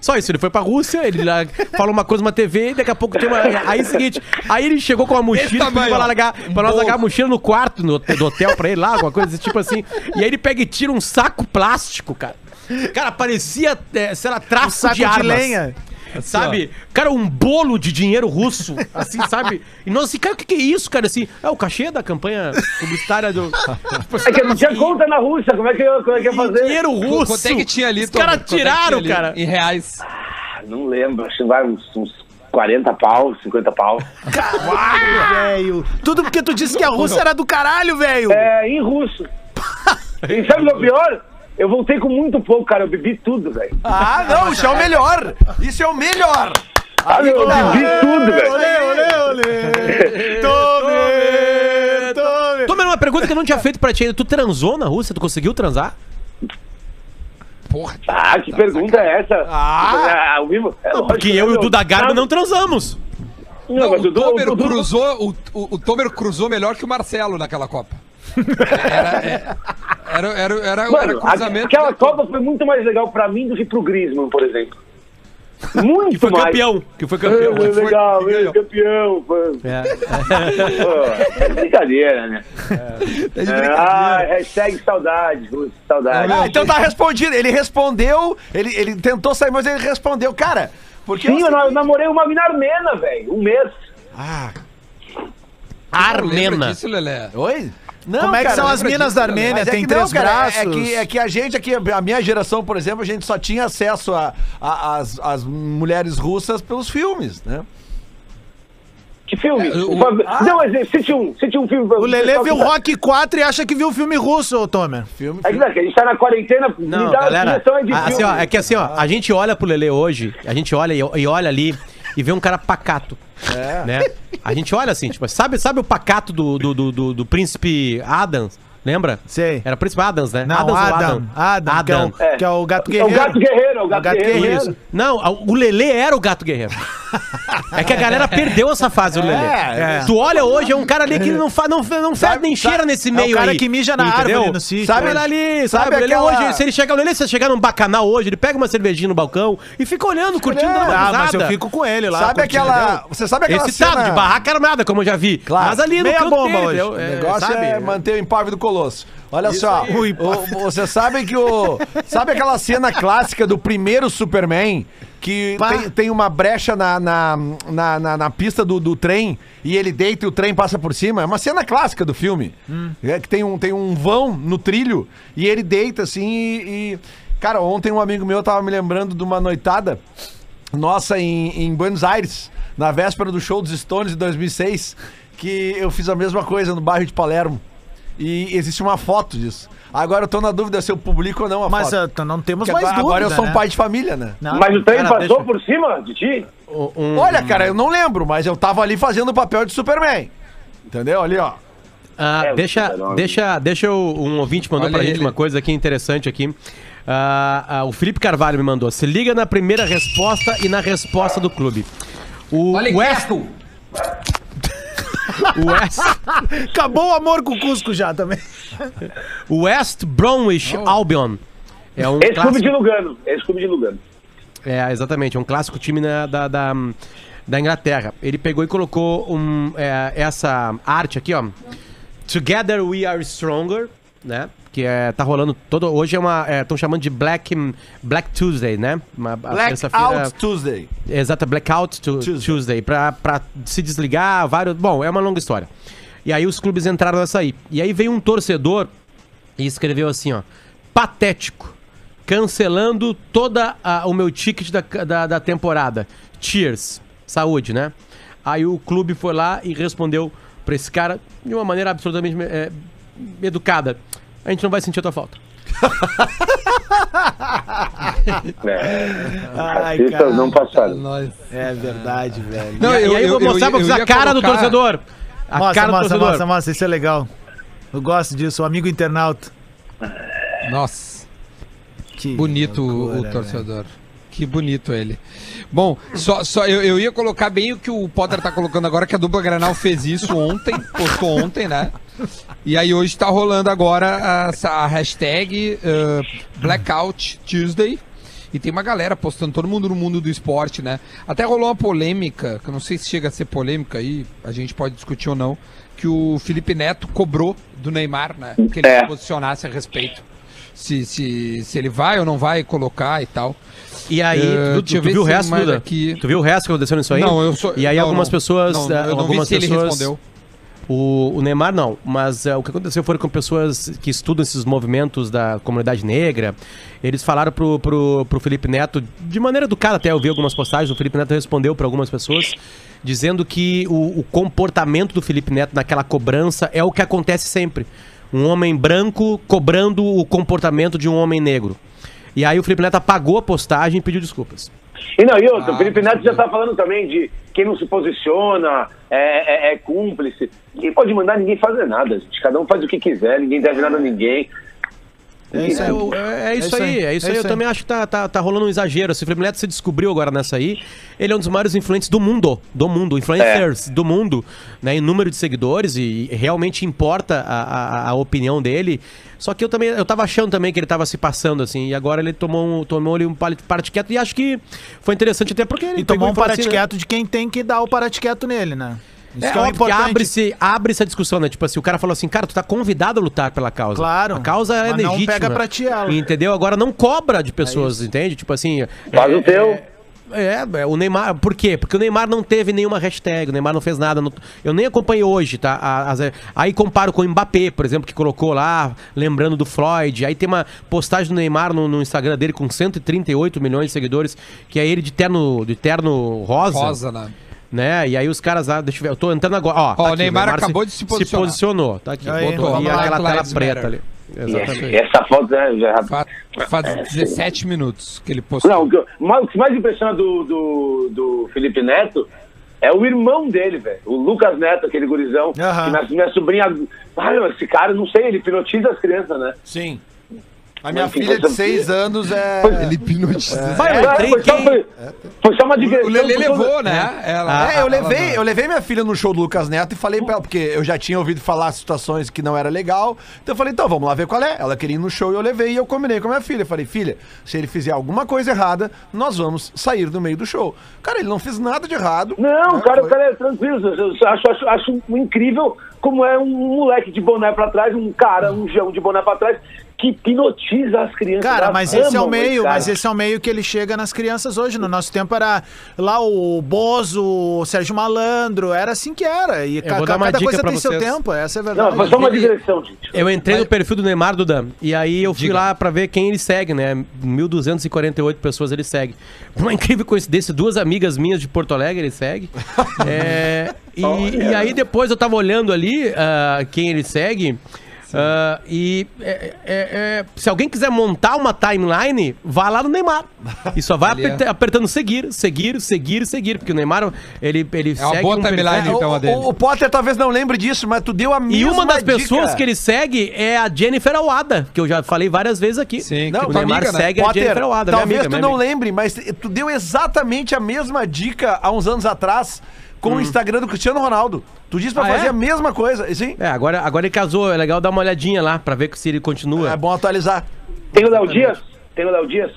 Só isso, ele foi pra Rússia, ele lá falou uma coisa numa TV e daqui a pouco tem uma. Aí é o seguinte, aí ele chegou com uma mochila, pediu pra, largar, pra nós largar a mochila no quarto no, do hotel pra ele lá, alguma coisa desse tipo assim. E aí ele pega e tira um saco plástico, cara. Cara, parecia, é, sei lá, Um tráfico saco de de, armas. lenha. Sabe? Cara, um bolo de dinheiro russo, assim, sabe? E nós assim, cara, o que, que é isso, cara? Assim, é o cachê da campanha publicitária do. Tipo, É que não tinha assim, conta na Rússia, como é que eu, como é que ia fazer? Dinheiro russo. Quanto é que tinha ali, Os caras é tiraram, ali cara. Em reais. Ah, Não lembro, acho que vai uns, uns 40 pau, 50 pau. Caralho, velho. Tudo porque tu disse que a Rússia era do caralho, velho. É, em russo. E sabe o que é o pior? Eu voltei com muito pouco, cara. Eu bebi tudo, velho. Ah, não, isso é o melhor. Isso é o melhor. Ah, meu, eu bebi tudo, velho. Olê, olê, olê. Tome, tome. Toma uma pergunta que eu não tinha feito pra ti ainda. Tu transou na Rússia? Tu conseguiu transar? Porra, Ah, que pergunta é essa? Ah, ao vivo? É lógico, Porque né, eu e o? Duda Garbi Ah, não transamos. Não, Não, mas o o Tomer cruzou, o, o, o Tomer cruzou melhor que o Marcelo naquela Copa. Era, é- era, era, era, era Mano, cruzamento. aquela Copa foi muito mais legal pra mim do que pro Griezmann, por exemplo. Muito Que foi mais. campeão. Que foi É, campeão. foi foi- legal, é, ganhou. campeão. Foi... É. Pô, é brincadeira, né? É de É, brincadeira. ah, hashtag saudade, saudade. Ah, então tá respondido. Ele respondeu, ele, ele tentou sair, mas ele respondeu. Cara, porque. Sim, eu- eu na- namorei uma mina armena, velho. Um mês. Ah, Armena. disso, Lelé? oi? Não, Como é que cara, são as minas disso, da? Armênia? Mas é Tem que não, três cara, braços. É que, é que a gente aqui, a minha geração, por exemplo, a gente só tinha acesso a, a- as, as mulheres russas pelos filmes, né? Que filme? É, o- O- Não, mas cite um, cite um filme. O Lelê viu Rock 4 e acha que viu o filme russo, ô Tomer. Filme, É que, não, a gente tá na quarentena, Não, me dá galera, sugestões de assim, filme. ó, é que assim, ó, a gente olha pro Lelê hoje, a gente olha e, e olha ali e vê um cara pacato. É. Né? A gente olha assim, tipo, sabe, sabe o pacato do, do, do, do- do príncipe Adams? Lembra? Sei. Era o príncipe Adams, né? Não, Adams ou Adam. Adam, que, é o, É. que é o gato É o guerreiro. gato guerreiro, é o gato, gato guerreiro. guerreiro. Não, o Lelê era o gato guerreiro. É que a galera perdeu essa fase do Lelê. é. Tu olha hoje, é um cara ali que não, fa, não, não fede nem cheira nesse É o meio cara aí. que mija na entendeu? árvore no sítio. Sabe olha ali, Sabe sabe? Ele aquela- hoje, se ele chegar, o Lelê, se chegar num bacanal hoje, ele pega uma cervejinha no balcão e fica olhando, curtindo, dando uma Ah, mas eu fico com ele lá. Sabe curtindo, aquela. entendeu? Você sabe aquela Excitado, cena... de barraca armada, como eu já vi. Claro. Mas ali no Meia bomba dele, hoje. entendeu? O É, negócio sabe? é manter o impávido colosso. Olha só, aí. O o- você sabe que o. Sabe aquela cena clássica do primeiro Superman? Que tem, tem uma brecha na, na, na, na- na pista do, do trem e ele deita e o trem passa por cima. É uma cena clássica do filme. É que tem um, tem um vão no trilho e ele deita assim e. e- Cara, ontem um amigo meu tava me lembrando de uma noitada nossa em, em Buenos Aires, na véspera do show dos Stones de 2006, que eu fiz a mesma coisa no bairro de Palermo. E existe uma foto disso. Agora eu tô na dúvida se eu publico ou não a Mas foto. ah, não temos Porque mais agora, dúvida, agora eu sou né? um pai de família, né? Não. Mas o trem Cara, passou deixa- por cima de ti? Um- Olha, cara, eu não lembro, mas eu tava ali fazendo o papel de Superman. Entendeu? Ali, ó. Ah, É, deixa, deixa, deixa eu- um ouvinte mandou Olha pra gente ele. uma coisa aqui interessante aqui. Ah, ah, o Felipe Carvalho me mandou. Se liga na primeira resposta e na resposta do clube. O Olha West, quieto. o West, Acabou o amor com o Cusco já também. West Bromwich Albion. É um Esse clube clássico, de Lugano. Esse clube de Lugano. é, exatamente, é um clássico time na- da, da, da Inglaterra. Ele pegou e colocou um, é, essa arte aqui, ó. Together we are stronger, né? Que é, tá rolando todo. Hoje é uma. Estão chamando de Black, Black Tuesday, né? Uma, a Black terça-feira- Out Tuesday. Exato, Blackout Tu- Tuesday. Tuesday, pra, pra se desligar, vários. Bom, é uma longa história. E aí os clubes entraram nessa aí. E aí veio um torcedor e escreveu assim, ó. Patético. Cancelando toda a- o meu ticket da, da, da temporada. Cheers. Saúde, né? Aí o clube foi lá e respondeu pra esse cara de uma maneira absolutamente é, educada. A gente não vai sentir a tua falta. É, racistas não passaram. É verdade, velho. Não, e, eu- e aí eu vou mostrar eu- pra vocês a cara do colocar- torcedor. A mostra, cara do mostra, torcedor. mostra, mostra, isso é legal. Eu gosto disso, o amigo internauta. Nossa, Que bonito o- loucura, o torcedor. Que bonito ele. Bom, só, só eu, eu ia colocar bem o que o Potter tá colocando agora, que a dupla Granal fez isso ontem, postou ontem, né? E aí hoje tá rolando agora essa, a hashtag eh, Blackout Tuesday. E tem uma galera postando, todo mundo no mundo do esporte, né? Até rolou uma polêmica, que eu não sei se chega a ser polêmica aí, a gente pode discutir ou não, que o Felipe Neto cobrou do Neymar, né? Que ele É. se posicionasse a respeito. Se, se, se ele vai ou não vai colocar e tal. E aí, Eh, tu, tu ver viu o resto, Duda? aqui- Tu viu o resto que aconteceu nisso aí? Não, eu sou- E aí não, algumas não. pessoas... Não, eh, eu não vi algumas se ele pessoas... respondeu. O, o Neymar não, mas eh, o que aconteceu foi com pessoas que estudam esses movimentos da comunidade negra. Eles falaram pro, pro, pro Felipe Neto, de maneira educada até, eu vi algumas postagens, o Felipe Neto respondeu para algumas pessoas, dizendo que o, o comportamento do Felipe Neto naquela cobrança é o que acontece sempre. Um homem branco cobrando o comportamento de um homem negro. E aí o Felipe Neto apagou a postagem e pediu desculpas. E não, e outra, Ah, o Felipe Neto já entendi. tá falando também de quem não se posiciona, é, é- é cúmplice. Ninguém pode mandar ninguém fazer nada, gente. Cada um faz o que quiser, ninguém deve nada a ninguém. É isso aí. É, o- é- é isso aí, é isso aí. Eu também acho que tá, tá, tá rolando um exagero. Se o Felipe Neto se descobriu agora nessa aí, ele é um dos maiores influentes do mundo. Do mundo, influencers do mundo, né? Em número de seguidores e realmente importa a, a, a opinião dele. Só que eu também, eu tava achando também que ele tava se passando, assim, e agora ele tomou, um, tomou ali um quieto e acho que foi interessante até porque ele E tomou um falou assim, parate né? quieto de quem tem que dar o parate quieto nele, né? Isso É, que é importante. abre-se abre a discussão, né? Tipo assim, o cara falou assim, cara, tu tá convidado a lutar pela causa. Claro, A causa é mas não legítima. pega pra ti ela. Entendeu? Agora não cobra de pessoas, entende? Tipo assim... Faz é, o teu. É, é, o Neymar. Por quê? Porque o Neymar não teve nenhuma hashtag, o Neymar não fez nada. não- eu nem acompanhei hoje, tá? A- as- aí comparo com o Mbappé, por exemplo, que colocou lá, lembrando do Floyd. Aí tem uma postagem do Neymar no, no Instagram dele com 138 milhões de seguidores, que é ele de terno, de terno rosa. Rosa, né? Né? E aí os caras lá, deixa eu ver, eu tô entrando agora. Ó, tá Ó, o Neymar acabou de se posicionar. posicionou, tá aqui. Aí, botou ali aquela tela Lives preta Matter. ali. E Exatamente. essa, essa foto né, já. Faz, faz 17 minutos que ele postou. Não, o que eu- mais- o que mais impressiona do, do, do Felipe Neto é o irmão dele, velho. O Lucas Neto, aquele gurizão. Que minha, minha sobrinha. Ah, esse cara, não sei, ele hipnotiza as crianças, né? Sim. A minha filha de coisa- 6 anos é. Ele hipnotiza. Vai, É, o trem foi, só, quem- foi, foi só uma O digressão. Levou, né? Ela, É, eu ela- levei, eu levei minha filha no show do Lucas Neto e falei pra ela, porque eu já tinha ouvido falar situações que não era legal. Então eu falei, então vamos lá ver qual é. Ela queria ir no show e eu levei e eu combinei com a minha filha. Eu falei, filha, se ele fizer alguma coisa errada, nós vamos sair do meio do show. Cara, ele não fez nada de errado. Não, né? o cara, o Foi- cara é tranquilo. Eu acho, acho, acho incrível como é um moleque de boné pra trás, um cara, um João de boné pra trás, que hipnotiza as crianças. Cara, mas esse é o meio, mas esse é o meio que ele chega nas crianças hoje. No nosso tempo era lá o Bozo, o Sérgio Malandro, era assim que era. E ca- vou dar uma cada dica coisa tem seu vocês. tempo, essa é a verdade. Não, foi só uma digressão, gente. Eu entrei no perfil do Neymar, Duda, e aí eu fui Diga. lá pra ver quem ele segue, né? 1.248 pessoas ele segue. Uma incrível coincidência, duas amigas minhas de Porto Alegre ele segue. É, e, e aí depois eu tava olhando ali ah, quem ele segue. Ah, e é, é, é, se alguém quiser montar uma timeline, vá lá no Neymar. E só vai é. aperta- apertando seguir, seguir, seguir, seguir. Porque o Neymar, ele, ele É uma boa um timeline, É, então, a o, dele. o, o Potter talvez não lembre disso, mas tu deu a mesma E uma das dica. pessoas que ele segue é a Jennifer Awada, que eu já falei várias vezes aqui. Sim, Não, o Neymar amiga, né? segue a Potter, Jennifer Awada, minha talvez amiga, tu minha não amiga. lembre, mas tu deu exatamente a mesma dica há uns anos atrás com o Instagram do Cristiano Ronaldo. Tu disse pra Hum. Ah, fazer é? a mesma coisa, sim? É, agora, agora ele casou, é legal dar uma olhadinha lá pra ver se ele continua. É bom atualizar. Tem o Léo Dias? Tem o Léo Dias?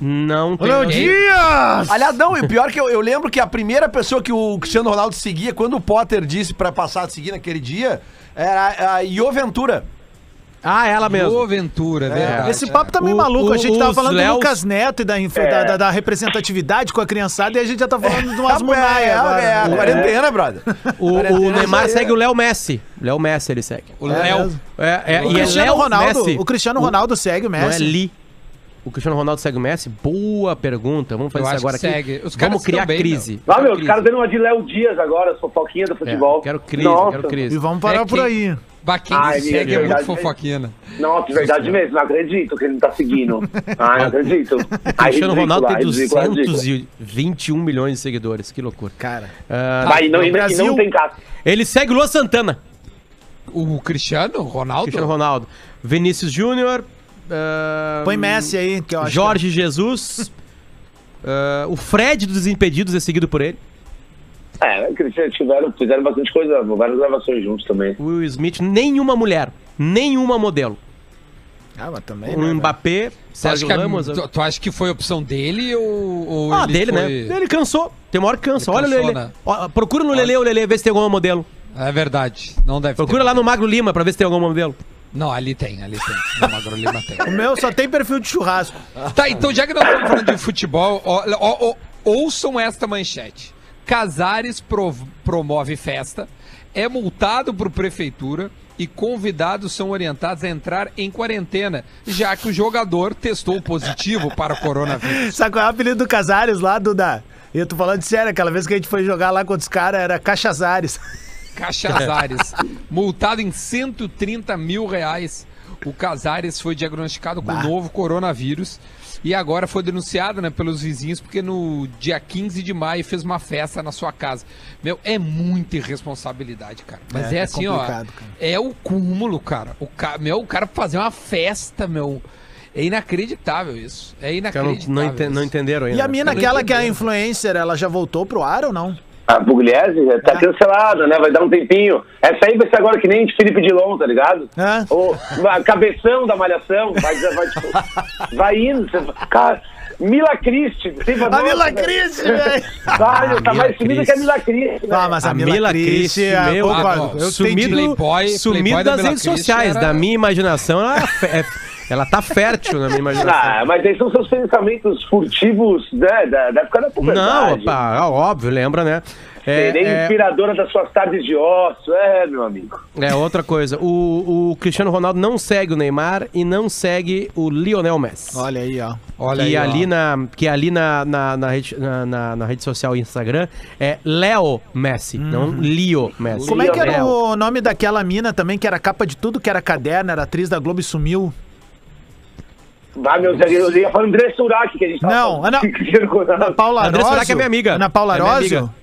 Não tem. Léo Dias! Aliás, não, e o pior é que eu, eu lembro que a primeira pessoa que o Cristiano Ronaldo seguia, quando o Potter disse pra passar a seguir naquele dia, era a Io Ventura. Ah, ela mesmo. Ô, Ventura, é verdade. Esse papo tá meio O- maluco. o- a gente tava os falando Léos- do Lucas Neto e da, info- da, da- da representatividade com a criançada e a gente já tá falando de umas É, munaias é, agora. é, a né? quarentena, brother. O, Quarentena o Neymar é. segue o Léo Messi. Léo Messi ele segue. O Léo. É, é, O e é Cristiano Léo Ronaldo, Messi. o Cristiano Ronaldo segue o Não é Messi. Li. O Cristiano Ronaldo segue o Messi? Boa pergunta. Vamos fazer Eu isso agora que aqui. segue. Os caras Vamos criar bem, crise. Ah, meu, os caras dando uma de Léo Dias agora, fofoquinha do futebol. É, quero crise, Nossa. quero crise. E vamos parar É por aí. Quem Ai, segue é é muito verdade. fofoquina. Nossa, verdade mesmo, não acredito que ele não tá seguindo. Ah, não acredito. Ai, Cristiano Ronaldo tem ai, ridículo, ai, ridículo. 221 milhões de seguidores. Que loucura. Cara. Ah, Vai, não, e Brasil- não tem caso. ele segue o Luan Santana. O Cristiano Ronaldo? Cristiano Ronaldo. Vinícius Júnior. ah, Põe Messi aí, que eu acho. Jorge Jesus. ah, o Fred dos Desimpedidos é seguido por ele. É, que eles tiveram, fizeram bastante coisa, várias gravações juntos também. O Will Smith, nenhuma mulher. Nenhuma modelo. Ah, mas também. O né, Mbappé, Tu acha, Sérgio que a- Ramos. tu, tu acha que foi opção dele ou. ou Ah, ele dele, foi- né? Ele cansou. Tem uma hora que cansa. Ele Olha o cansou, Lele. né? Ó, Procura no Lele, o Lele, vê se tem alguma modelo. É verdade. Não deve Procura ter. lá no Magro Lima pra ver se tem alguma modelo. Não, ali tem, ali tem. No Magro Lima tem. O meu só tem perfil de churrasco. Tá, então já que nós estamos falando de futebol, ó, ó, ó, ouçam esta manchete. Casares prov- promove festa, é multado por prefeitura e convidados são orientados a entrar em quarentena, já que o jogador testou positivo para o coronavírus. Sabe qual é o apelido do Casares lá, Duda? Eu tô falando sério, aquela vez que a gente foi jogar lá contra os caras era Cachazares. Cachazares, multado em 130 mil reais. O Casares foi diagnosticado com novo coronavírus e agora foi denunciado né, pelos vizinhos porque no dia 15 de maio fez uma festa na sua casa. Meu, é muita irresponsabilidade, cara. Mas É, é, é assim, complicado, ó. cara. É o cúmulo, cara. O ca... Meu, o cara fazer uma festa, meu. É inacreditável isso. É não, inacreditável. não, ente- não isso. entenderam ainda. E a mina, Eu não aquela que é influencer, ela já voltou pro ar ou não? A Pugliese tá cancelada, né? Vai dar um tempinho. Essa aí vai ser agora que nem de Felipe Dilon, tá ligado? Hã? O a cabeção da malhação. Vai, vai, tipo, vai indo. Você, cara, Mila Christi. pra A nossa, Mila velho. Christi, velho! Vai, tá mais sumida que a Mila Christi. Ah, mas a, A Mila, Christi, é, meu, ah, eu entendi. Sumido, Playboy- sumido Playboy da das Bela redes Christi sociais. era- Da minha imaginação, ela, é- ela tá fértil na minha imaginação. Ah, mas aí são seus pensamentos furtivos, né? Da, da época da Não, puberdade. opa, ah, óbvio, lembra, né? É, Serei é, inspiradora das suas tardes de osso. É, meu amigo. é outra coisa. O, o Cristiano Ronaldo não segue o Neymar e não segue o Lionel Messi. Olha aí, ó. Olha que aí, ó. ali, na, que ali na, na, na rede, na, na- rede social Instagram é Leo Messi, não Leo Messi. Como é que era Leo. o nome daquela mina também, que era capa de tudo, que era caderno, era atriz da Globo e sumiu? Vai, meu Deus, eu ia falar André Surak, que a gente tava Não. Ana-. Ana Paula Arósio? Surak é minha amiga. Ana Paula É minha Arósio? amiga.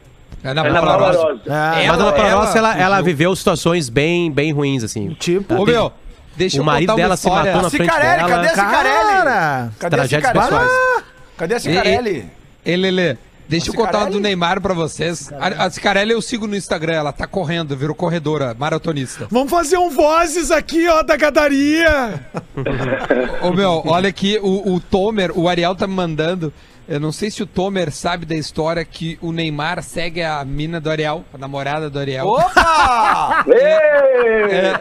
Ana Ana Paula Paula. Rosa. Ah, Mas Ana Paula ela Rossi, ela, ela viveu situações bem, bem ruins, assim. Tipo, Ô, meu, deixa O eu marido dela se matou na frente Cicarelli, dela. cadê a Cicarelli? cara! Cadê a Tragédias Cicarelli? pessoais. Cadê a Cicarelli? Ei, Lelê, deixa eu contar uma do Neymar pra vocês. A, a Cicarelli eu sigo no Instagram, ela tá correndo, virou corredora, maratonista. Vamos fazer um vozes aqui, ó, da gadaria! Ô meu, olha aqui, o, o Tomer, o Ariel tá me mandando. Eu não sei se o Tomer sabe da história que o Neymar segue a mina do Ariel, a namorada do Ariel. Opa! É,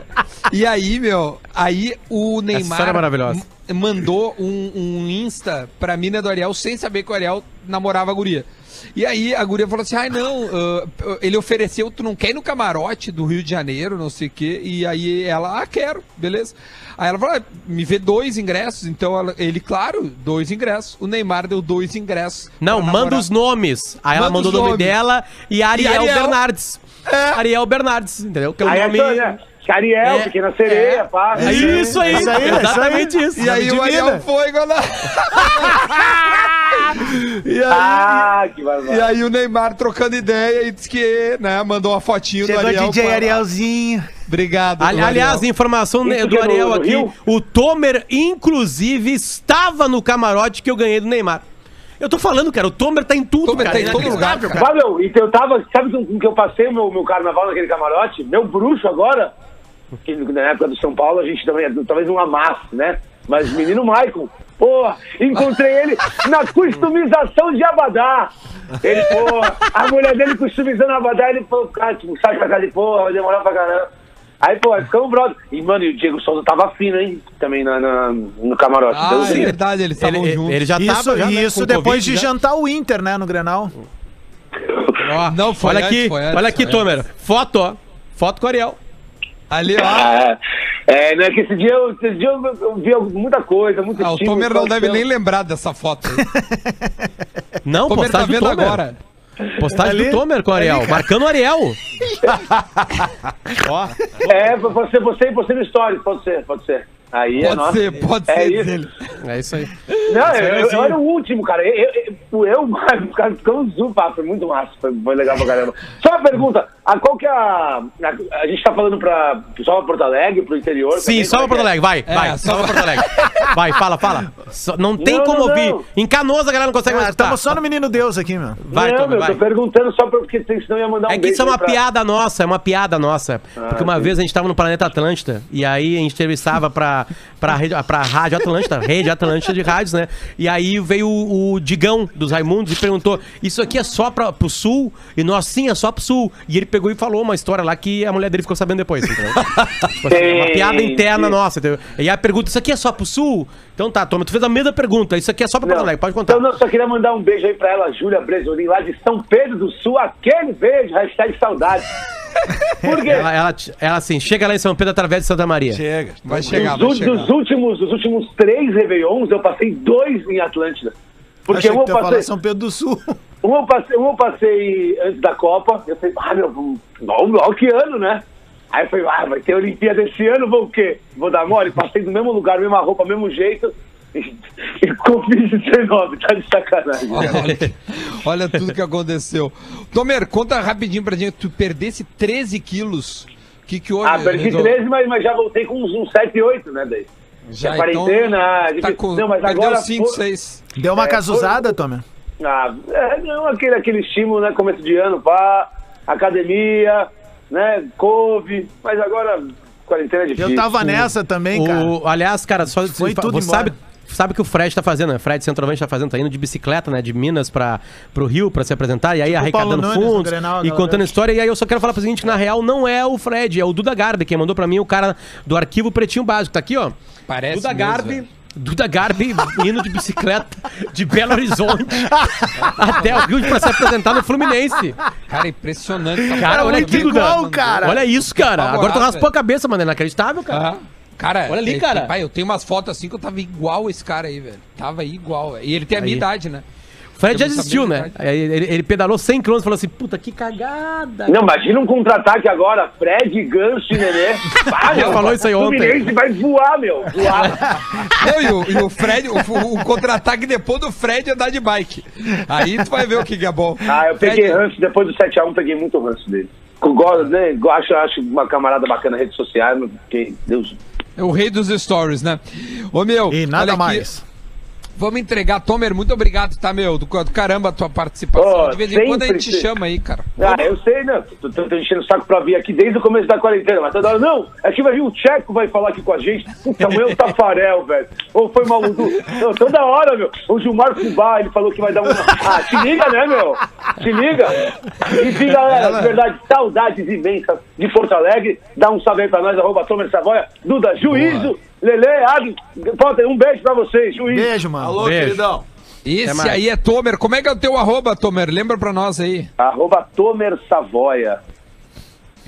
e aí, meu, aí o Neymar é maravilhosa. m- mandou um, um Insta pra mina do Ariel sem saber que o Ariel namorava a guria. E aí a guria falou assim: ai não, ah, ele ofereceu, tu não quer ir no camarote do Rio de Janeiro, não sei o quê. E aí ela, ah, quero, beleza. Aí ela falou: ah, me vê dois ingressos. Então ela- ele, claro, dois ingressos. O Neymar deu dois ingressos. Não, manda os nomes. Aí ela Manda mandou os o nome dela e Ariel, E Ariel. Bernardes. Ariel Bernardes, entendeu? Que é o Aí nome... Ariel, É, Pequena Sereia, pá. É isso aí, Isso aí, isso aí. exatamente isso. E aí o Ariel foi quando. e, aí, Ah, que e aí o Neymar trocando ideia e disse que, né, mandou uma fotinho Chegou do Ariel. DJ Arielzinho. Obrigado. Ali- Ariel. aliás, informação Isso do é Ariel no aqui. Rio? O Tomer, inclusive, estava no camarote que eu ganhei do Neymar. Eu tô falando, cara, o Tomer tá em tudo, Tomer cara. tá em todo lugar, cara. Mas, meu, então eu tava, sabe com com que eu passei o meu, meu carnaval naquele camarote? Meu bruxo agora, que na época do São Paulo a gente também, talvez um amasse, né? Mas menino Michael, porra, encontrei ele na customização de Abadá. Ele, porra, a mulher dele customizando Abadá, ele falou, cara, tipo, sai pra cá de porra, vai demorar pra caramba. Aí, pô, ficamos brother. E, mano, e o Diego Souza tava fino, hein? Também na, na- no camarote. Ah, é verdade, eles estavam Ele, juntos. ele já Isso, tava. já, né, isso depois Covid, de já. jantar o Inter, né, no Grenal. Ó, Não, foi olha antes, aqui, foi antes, olha aqui, Tomer. Foto, ó. Foto com o Ariel. Ali, ó. Ah, é, é, né, que esse dia, eu, esse dia eu, eu vi muita coisa, muito Ah, o estímulo, Tomer não deve nem lembrar dessa foto. aí. Não, Tomer tá postagem do vendo Tomer. agora. Postagem Ali? do Tomer com o Ariel. marcando o Ariel. ó. É, pode ser você e você no Stories, pode ser, pode ser. Aí é Pode nossa. ser, pode É ser isso. dele. É isso aí. Não, eu, eu- eu era o último, cara. Eu, eu, eu, os caras ficamos zoom, foi muito massa, foi, foi legal pra caramba. Só uma pergunta, a, qual que é a, a. a gente tá falando pra, só pra Porto Alegre, pro interior? Sim, também, só pra é Porto é? Alegre, vai, É, vai, só pra Porto Alegre. Vai, fala, fala. Só- não tem Não, como não, ouvir. não. Em Canoas a galera não consegue mais. Estamos só no Menino Deus aqui, meu. Vai, não, Tomer, meu, vai. tô perguntando só porque senão eu ia mandar um É que isso é uma pra- piada nossa, é uma piada nossa. Porque uma sim. vez a gente tava no Planeta Atlântida e aí a gente entrevistava pra, pra, rede, pra Rádio Atlântida, Rede Atlântida de Rádios, né? E aí veio o, o Digão dos Raimundos e perguntou: Isso aqui é só pra, pro sul? E nós, sim, é só pro sul. E ele pegou e falou uma história lá que a mulher dele ficou sabendo depois. Entendeu? Tipo assim, uma piada interna nossa, entendeu? E aí a pergunta: Isso aqui é só pro sul? Então tá, Toma, tu fez a mesma pergunta. Isso aqui é só pra Porto Alegre, pode contar. Então, não, só queria mandar um beijo aí pra ela, Júlia Bresolim, lá de São Pedro do Sul. Aquele beijo, hashtag saudade. Por quê? Ela, ela, ela assim, chega lá em São Pedro através de Santa Maria. Chega. Vai chegar, dos, vai ú- dos chegar. últimos, dos últimos três Réveillons, eu passei dois em Atlântida. Porque Achei um eu passei, São Pedro do Sul. um eu passei, um eu passei antes da Copa, eu falei, ah, meu, ó, que ano, né? Aí eu falei, ah, vai ter Olimpíada esse ano, vou o quê? Vou dar mole? Passei do mesmo lugar, mesma roupa, mesmo jeito. E, e Covid-19, tá de sacanagem. Olha, olha tudo que aconteceu. Tomer, conta rapidinho pra gente. Tu perdesse 13 quilos. O que que houve? Ah, perdi Redor? 13, mas, mas já voltei com uns, uns 7, 8, né, daí? Já, É quarentena, então, tá com, não, mas perdeu agora 5, foi- 6. Deu uma É, casuzada, Tomer? Ah, é, não, aquele, aquele estímulo, né, começo de ano, pá, academia, né, couve, mas agora quarentena é difícil. Eu tava nessa também, cara. O, aliás, cara, só Foi tudo você sabe. Sabe o que o Fred tá fazendo, né? Fred Centroavante tá fazendo, tá indo de bicicleta, né? De Minas para pro Rio pra se apresentar, e aí Tipo o arrecadando Nunes fundos Grenal, e contando história. E aí eu só quero falar pro seguinte: que na real não é o Fred, é o Duda Garbi, quem mandou pra mim o cara do arquivo Pretinho Básico. Tá aqui, ó. Parece Duda mesmo, Garbi. Duda Garbi indo de bicicleta de Belo Horizonte até o Rio pra se apresentar no Fluminense. Cara, impressionante. essa Cara, foto olha que aqui, Duda. mano. cara. Olha isso, cara. Agora tu raspou a cabeça, mano. É inacreditável, cara. Ah, Cara, Olha ali, é- cara. Pai, eu tenho umas fotos assim que eu tava igual esse cara aí, velho. Tava igual. velho. E ele tem a minha Aí. idade, né? O Fred já desistiu, né? Ele, ele pedalou 100 km e falou assim: puta, que cagada. Não, imagina um contra-ataque agora, Fred, Ganso e Nenê. Já falou isso aí o ontem. Fluminense vai voar, meu, voar. Não, e, o, e o Fred, o, o contra-ataque depois do Fred andar de bike. Aí tu vai ver o que, que é bom. Ah, eu peguei Fred- ranço, depois do 7x1, peguei muito ranço dele. Gosto, né? Eu Acho, acho uma camarada bacana nas redes sociais, mas que Deus. É o rei dos stories, né? Ô, meu. E nada mais. Vamos entregar. Tomer, muito obrigado, tá, meu? Do, do caramba a tua participação. Ó, de vez em quando a gente se- chama aí, cara. Ah, eu sei, né? Tô, tô, tô enchendo o saco pra vir aqui desde o começo da quarentena, mas toda hora, não, aqui vai vir o Tcheco, vai falar aqui com a gente. Puta, amanhã é o Tafarel, velho. Ou foi maluco. Não, toda hora, meu. O Gilmar Fubá, ele falou que vai dar um. Ah, te liga, né, meu? Te liga. Enfim, galera, de verdade, saudades imensas de Porto Alegre. Dá um salve aí pra nós, arroba Tomer Savoia, Duda, juízo, Lele, Adi. Falta um beijo pra vocês, juízo. Beijo, mano. Alô, Beijo. queridão. Esse aí é Tomer. Como é que é o teu arroba, Tomer? Lembra pra nós aí. Arroba Tomer Savoia.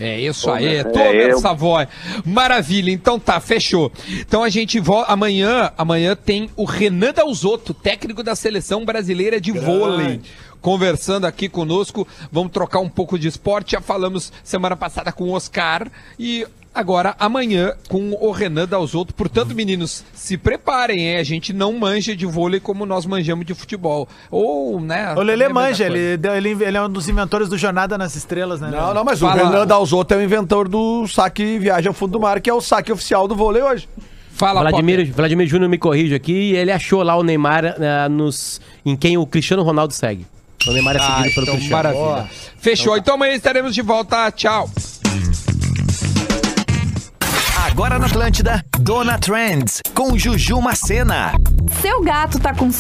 É isso aí, é É, Tomer Savoy. Maravilha, então tá, fechou. Então a gente volta. Amanhã, amanhã tem o Renan Dalzotto, técnico da seleção brasileira de vôlei. Conversando aqui conosco, vamos trocar um pouco de esporte. Já falamos semana passada com o Oscar e agora amanhã com o Renan Dalzotto. Portanto, meninos, se preparem, hein? A gente não manja de vôlei como nós manjamos de futebol. Ou, né? O Lelê também é manja, ele, ele, ele é um dos inventores do Jornada nas Estrelas, né? Não, não, mas Fala. o Renan Dalzotto é o inventor do saque viagem ao fundo do mar, que é o saque oficial do vôlei hoje. Fala, Vladimir, Potter. Vladimir Júnior me corrige aqui e ele achou lá o Neymar eh, nos, em quem o Cristiano Ronaldo segue. O Neymar é Ah, seguido pelo então, Cristiano. maravilha. Fechou. Então amanhã estaremos de volta. Tchau. Agora na Atlântida, Dona Trends, com Juju Macena. Seu gato tá com